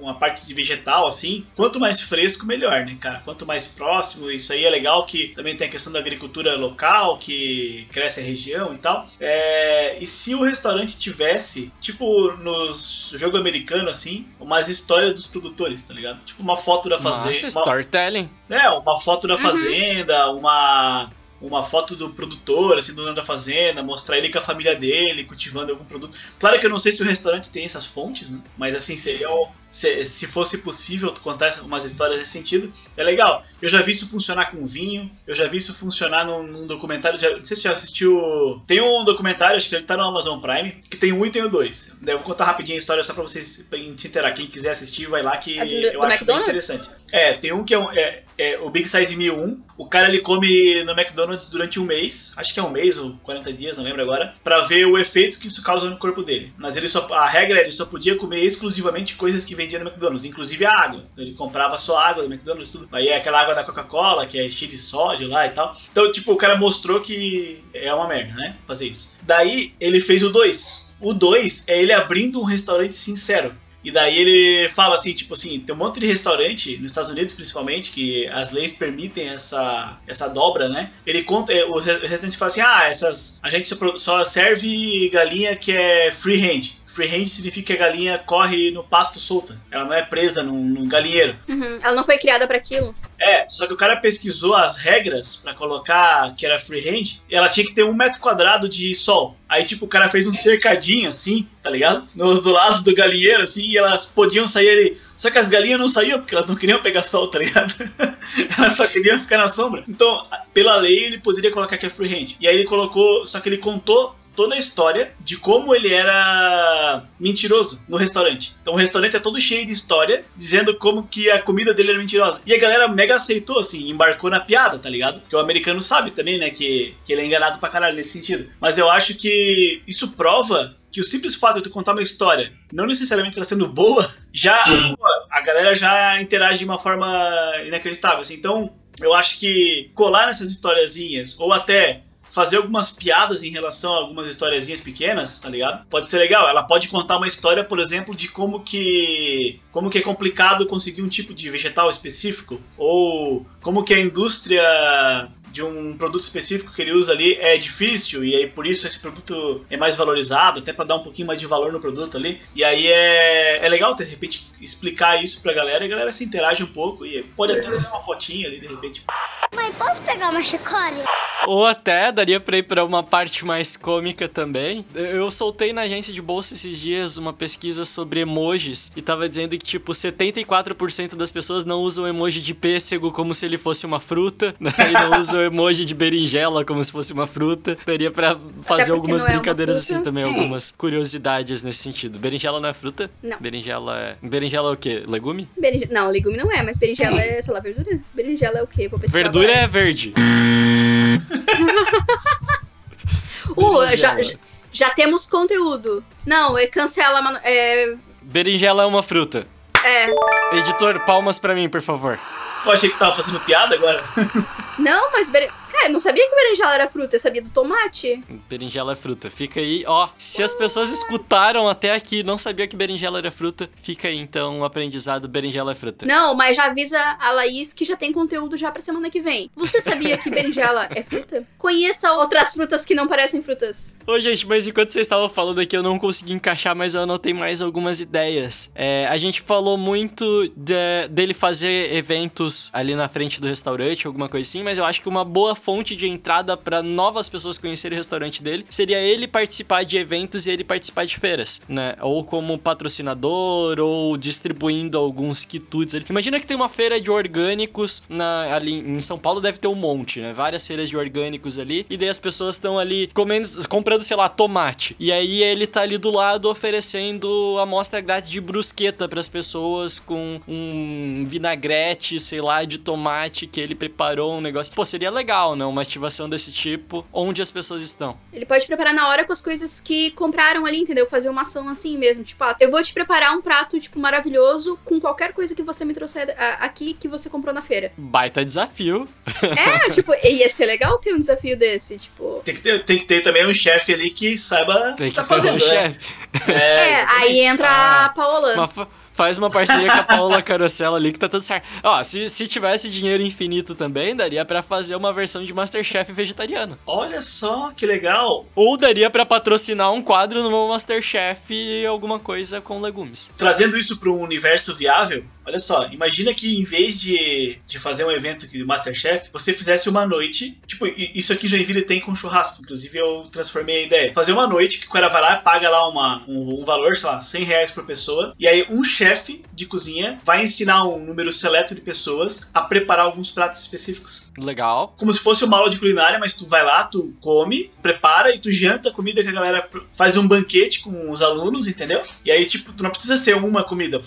uma parte de vegetal, assim, quanto mais fresco, melhor, né, cara? Quanto mais próximo, isso aí é legal, que também tem a questão da agricultura local, que cresce a região e tal. É, e se o restaurante tivesse, tipo, nos jogo americano, assim, umas histórias dos produtores, tá ligado? Tipo, uma foto da Nossa, fazenda. uma- storytelling. é, uma foto da Uhum. fazenda, uma uma foto do produtor, assim, do dono da fazenda, mostrar ele com a família dele, cultivando algum produto. Claro que eu não sei se o restaurante tem essas fontes, né? Mas assim, seria se, se fosse possível contar umas histórias nesse sentido, é legal. Eu já vi isso funcionar com vinho, eu já vi isso funcionar num, num documentário, já, não sei se você já assistiu... Tem um documentário, acho que ele tá no Amazon Prime, que tem um e tem o dois. Eu vou contar rapidinho a história só pra vocês pra se inteirar. Quem quiser assistir, vai lá que É do- eu do acho McDonald's? bem interessante. É, tem um que é, um- é- é o Big Size Meal 1. O cara ele come no McDonald's durante um mês, acho que é um mês ou 40 dias, não lembro agora, pra ver o efeito que isso causa no corpo dele. Mas ele só, a regra é ele só podia comer exclusivamente coisas que vendia no McDonald's, inclusive a água. Então, ele comprava só água do McDonald's, tudo. Aí é aquela água da Coca-Cola, que é cheia de sódio lá e tal. Então, tipo, o cara mostrou que é uma merda, né? Fazer isso. Daí ele fez o 2. O 2 é ele abrindo um restaurante sincero. E daí ele fala assim, tipo assim, tem um monte de restaurante, nos Estados Unidos principalmente, que as leis permitem essa, essa dobra, né? Ele conta, o re- o restaurante fala assim, ah, essas, a gente só, serve galinha que é free range. Free range significa que a galinha corre no pasto solta. Ela não é presa num, num galinheiro. Uhum. Ela não foi criada pra aquilo. É, só que o cara pesquisou as regras pra colocar que era free range, e ela tinha que ter um metro quadrado de sol. Aí, tipo, o cara fez um cercadinho assim, tá ligado? No, do lado do galinheiro, assim, e elas podiam sair ali. Só que as galinhas não saíam porque elas não queriam pegar sol, tá ligado? elas só queriam ficar na sombra. Então, pela lei, ele poderia colocar que é free range. E aí ele colocou, só que ele contou toda a história de como ele era mentiroso no restaurante. Então o restaurante é todo cheio de história, dizendo como que a comida dele era mentirosa. E a galera mega aceitou, assim, embarcou na piada, tá ligado? Porque o americano sabe também, né, que, que ele é enganado pra caralho nesse sentido. Mas eu acho que isso prova que o simples fato de tu contar uma história, não necessariamente ela sendo boa, já pô, a galera já interage de uma forma inacreditável. Assim. Então, eu acho que colar nessas historiazinhas, ou até fazer algumas piadas em relação a algumas historiazinhas pequenas, tá ligado? Pode ser legal. Ela pode contar uma história, por exemplo, de como que como que é complicado conseguir um tipo de vegetal específico ou como que a indústria de um produto específico que ele usa ali é difícil e aí por isso esse produto é mais valorizado, até para dar um pouquinho mais de valor no produto ali. E aí é, é legal, de repente, explicar isso pra galera e a galera se interage um pouco e pode até fazer uma fotinha ali, de repente. Mãe, posso pegar uma chicória? Ou até daria pra ir pra uma parte mais cômica também. Eu soltei na agência de bolsa esses dias uma pesquisa sobre emojis e tava dizendo que, tipo, 74% das pessoas não usam emoji de pêssego como se ele fosse uma fruta, né? E não usam emoji de berinjela como se fosse uma fruta. Daria pra fazer algumas é brincadeiras assim também, algumas curiosidades nesse sentido. Berinjela não é fruta? Não. Berinjela é. Berinjela é o quê? Legume? Berinje- Não, legume não é, mas berinjela é, sei lá, verdura? Berinjela é o quê? Vou pesquisar Verdura agora. é verde. Uh, já, já temos conteúdo. Não, é cancela. É. Berinjela é uma fruta. É. Editor, palmas pra mim, por favor. Eu achei que tava fazendo piada agora. Não, mas. Cara, eu não sabia que berinjela era fruta, eu sabia do tomate. Berinjela é fruta. Fica aí, ó. Se as pessoas escutaram até aqui e não sabia que berinjela era fruta, fica aí então o aprendizado: berinjela é fruta. Não, mas já avisa a Laís que já tem conteúdo já pra semana que vem. Você sabia que berinjela é fruta? Conheça outras frutas que não parecem frutas. Ô, gente, mas enquanto vocês estavam falando aqui, eu não consegui encaixar, mas eu anotei mais algumas ideias. É, a gente falou muito de- dele fazer eventos ali na frente do restaurante, alguma coisa assim, mas eu acho que uma boa fonte de entrada para novas pessoas conhecerem o restaurante dele seria ele participar de eventos e ele participar de feiras, né? Ou como patrocinador, ou distribuindo alguns quitutes. Imagina que tem uma feira de orgânicos na, ali em São Paulo, deve ter um monte, né? Várias feiras de orgânicos ali, e daí as pessoas estão ali comendo, comprando, sei lá, tomate. E aí ele tá ali do lado oferecendo amostra grátis de brusqueta pras pessoas com um vinagrete, sei lá, de tomate que ele preparou, um negócio. Pô, seria legal, né? Uma ativação desse tipo, onde as pessoas estão. Ele pode preparar na hora com as coisas que compraram ali, entendeu? Fazer uma ação assim mesmo. Tipo, ah, eu vou te preparar um prato, tipo, maravilhoso com qualquer coisa que você me trouxer aqui que você comprou na feira. Baita desafio. É, tipo, ia ser legal ter um desafio desse, tipo. Tem que ter, tem que ter também um chefe ali que saiba o Tem que tá ter um fazendo, né? chefe. É, exatamente. aí entra Ah, a Paola. Uma fa- faz uma parceria com a Paula Carosella ali que tá tudo certo. Ó, se, se tivesse dinheiro infinito também, daria pra fazer uma versão de Masterchef vegetariano. Olha só que legal. Ou daria pra patrocinar um quadro no meu Masterchef e alguma coisa com legumes. Trazendo isso para um universo viável, olha só, imagina que em vez de, de fazer um evento aqui do Masterchef, você fizesse uma noite, tipo, isso aqui Joinville tem com churrasco, inclusive eu transformei a ideia. Fazer uma noite que o cara vai lá e paga lá uma, um, um valor, sei lá, 100 reais por pessoa, e aí um chefe de cozinha vai ensinar um número seleto de pessoas a preparar alguns pratos específicos. Legal. Como se fosse uma aula de culinária, mas tu vai lá, tu come, prepara e tu janta a comida que a galera faz um banquete com os alunos, entendeu? E aí, tipo, tu não precisa ser uma comida.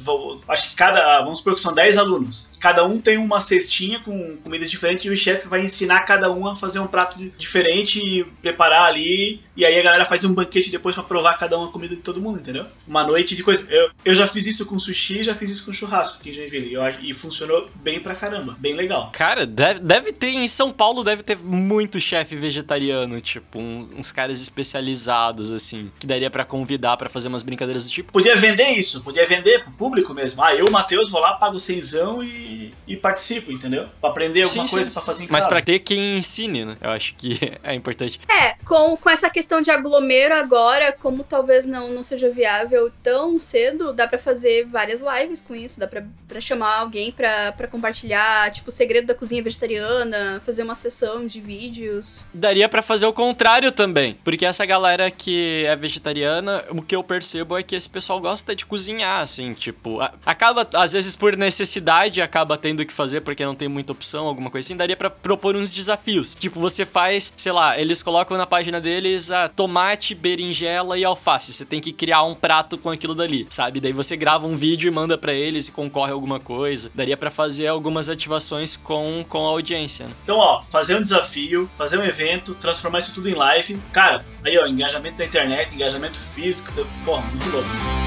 Acho que cada, vamos supor que são 10 alunos. Cada um tem uma cestinha com comidas diferentes e o chefe vai ensinar cada um a fazer um prato di- diferente e preparar ali. E aí a galera faz um banquete depois pra provar cada uma comida de todo mundo, entendeu? Uma noite de coisa. Eu, eu já fiz isso com sushi, já fiz isso com churrasco aqui em Joinville. Eu e funcionou bem pra caramba, bem legal. Cara, deve, deve ter, em São Paulo deve ter muito chefe vegetariano, tipo, um- uns caras especializados, assim, que daria pra convidar pra fazer umas brincadeiras do tipo. Podia vender isso, podia vender pro público mesmo. Ah, eu, Matheus, vou lá, pago cenzão e, e participo, entendeu? Pra aprender alguma Sim, coisa sim. pra fazer em Mas casa. pra ter quem ensine, né? Eu acho que é importante. É, com, com essa questão de aglomero agora, como talvez não, não seja viável tão cedo, dá pra fazer várias lives com isso, dá pra, pra chamar alguém pra, pra compartilhar, tipo, o segredo da cozinha vegetariana, fazer uma sessão de vídeos. Daria pra fazer o contrário também, porque essa galera que é vegetariana, o que eu percebo é que esse pessoal gosta de cozinhar, assim, tipo, a- acaba às vezes por necessidade acaba tendo que fazer porque não tem muita opção, alguma coisa assim, daria pra propor uns desafios. Tipo, você faz, sei lá, eles colocam na página deles a tomate, berinjela e alface. Você tem que criar um prato com aquilo dali, sabe? Daí você grava um vídeo e manda pra eles e concorre a alguma coisa. Daria pra fazer algumas ativações com, com a audiência, né? Então, ó, fazer um desafio, fazer um evento, transformar isso tudo em live. Cara, aí, ó, engajamento da internet, engajamento físico, tá- porra, muito louco.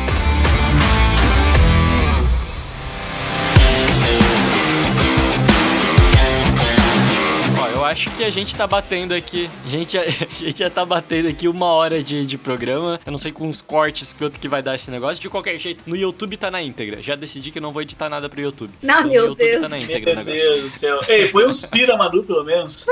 Eu acho que a gente tá batendo aqui. A gente, a gente já tá batendo aqui uma hora de, de programa. Eu não sei com os cortes quanto que vai dar esse negócio. De qualquer jeito, no YouTube tá na íntegra. Já decidi que eu não vou editar nada pro YouTube. Não, Então, meu no YouTube Deus. tá na íntegra Meu negócio. Deus do céu. Ei, põe uns pira, Manu, pelo menos.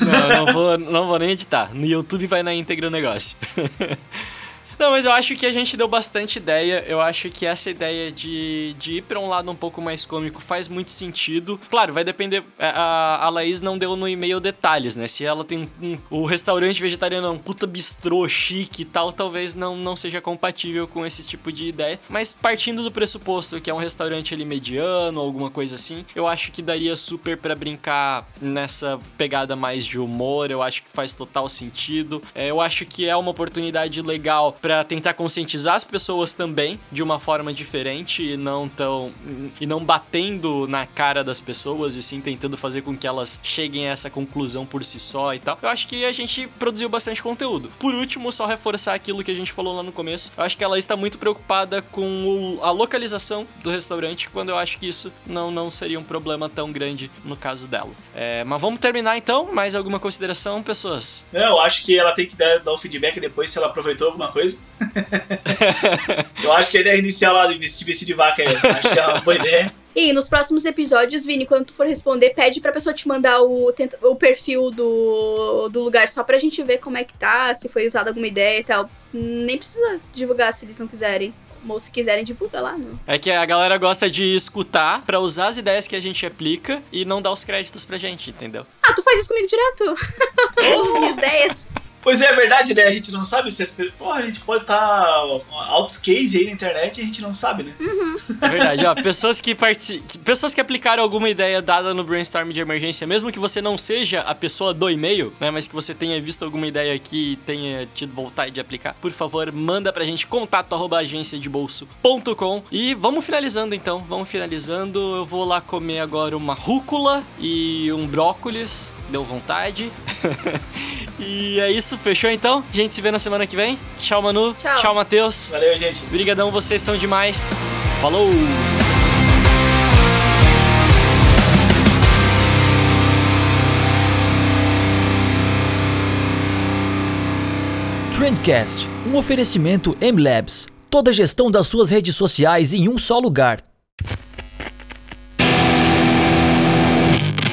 Não, eu não vou, não vou nem editar. No YouTube vai na íntegra o negócio. Não, mas eu acho que a gente deu bastante ideia. Eu acho que essa ideia de, de ir pra um lado um pouco mais cômico faz muito sentido. Claro, vai depender. A, a Laís não deu no e-mail detalhes, né? Se ela tem um, o restaurante vegetariano é um puta bistrô chique e tal, talvez não, não seja compatível com esse tipo de ideia. Mas partindo do pressuposto que é um restaurante ali mediano, alguma coisa assim, eu acho que daria super pra brincar nessa pegada mais de humor. Eu acho que faz total sentido. É, eu acho que é uma oportunidade legal pra tentar conscientizar as pessoas também de uma forma diferente e não tão e não batendo na cara das pessoas e sim tentando fazer com que elas cheguem a essa conclusão por si só e tal. Eu acho que a gente produziu bastante conteúdo. Por último, só reforçar aquilo que a gente falou lá no começo. Eu acho que ela está muito preocupada com o- a localização do restaurante, quando eu acho que isso não, não seria um problema tão grande no caso dela. É, mas vamos terminar então. Mais alguma consideração, pessoas? Não, eu acho que ela tem que dar, dar o feedback depois se ela aproveitou alguma coisa. eu acho que a ideia inicial lá do investir de vaca aí. Acho que é uma boa ideia. E nos próximos episódios, Vini, quando tu for responder, pede pra pessoa te mandar o, o perfil do, do lugar só pra gente ver como é que tá, se foi usada alguma ideia e tal. Nem precisa divulgar se eles não quiserem. Ou se quiserem, divulga lá. Não. É que a galera gosta de escutar pra usar as ideias que a gente aplica e não dar os créditos pra gente, entendeu? Ah, tu faz isso comigo direto? Usa as minhas ideias. Pois é, é verdade, né? A gente não sabe se as pessoas. Porra, a gente pode estar altos case aí na internet e a gente não sabe, né? É verdade, ó. Pessoas que, partici... que- pessoas que aplicaram alguma ideia dada no brainstorm de emergência, mesmo que você não seja a pessoa do e-mail, né? Mas que você tenha visto alguma ideia aqui e tenha tido vontade de aplicar, por favor, manda pra gente contato arroba agenciadebolso.com. E vamos finalizando então. Vamos finalizando. Eu vou lá comer agora uma rúcula e um brócolis. Deu vontade. e é isso, fechou então? A gente se vê na semana que vem. Tchau, Manu. Tchau. Tchau, Matheus. Valeu, gente. Obrigadão, vocês são demais. Falou! Trendcast, um oferecimento M-Labs. Toda a gestão das suas redes sociais em um só lugar.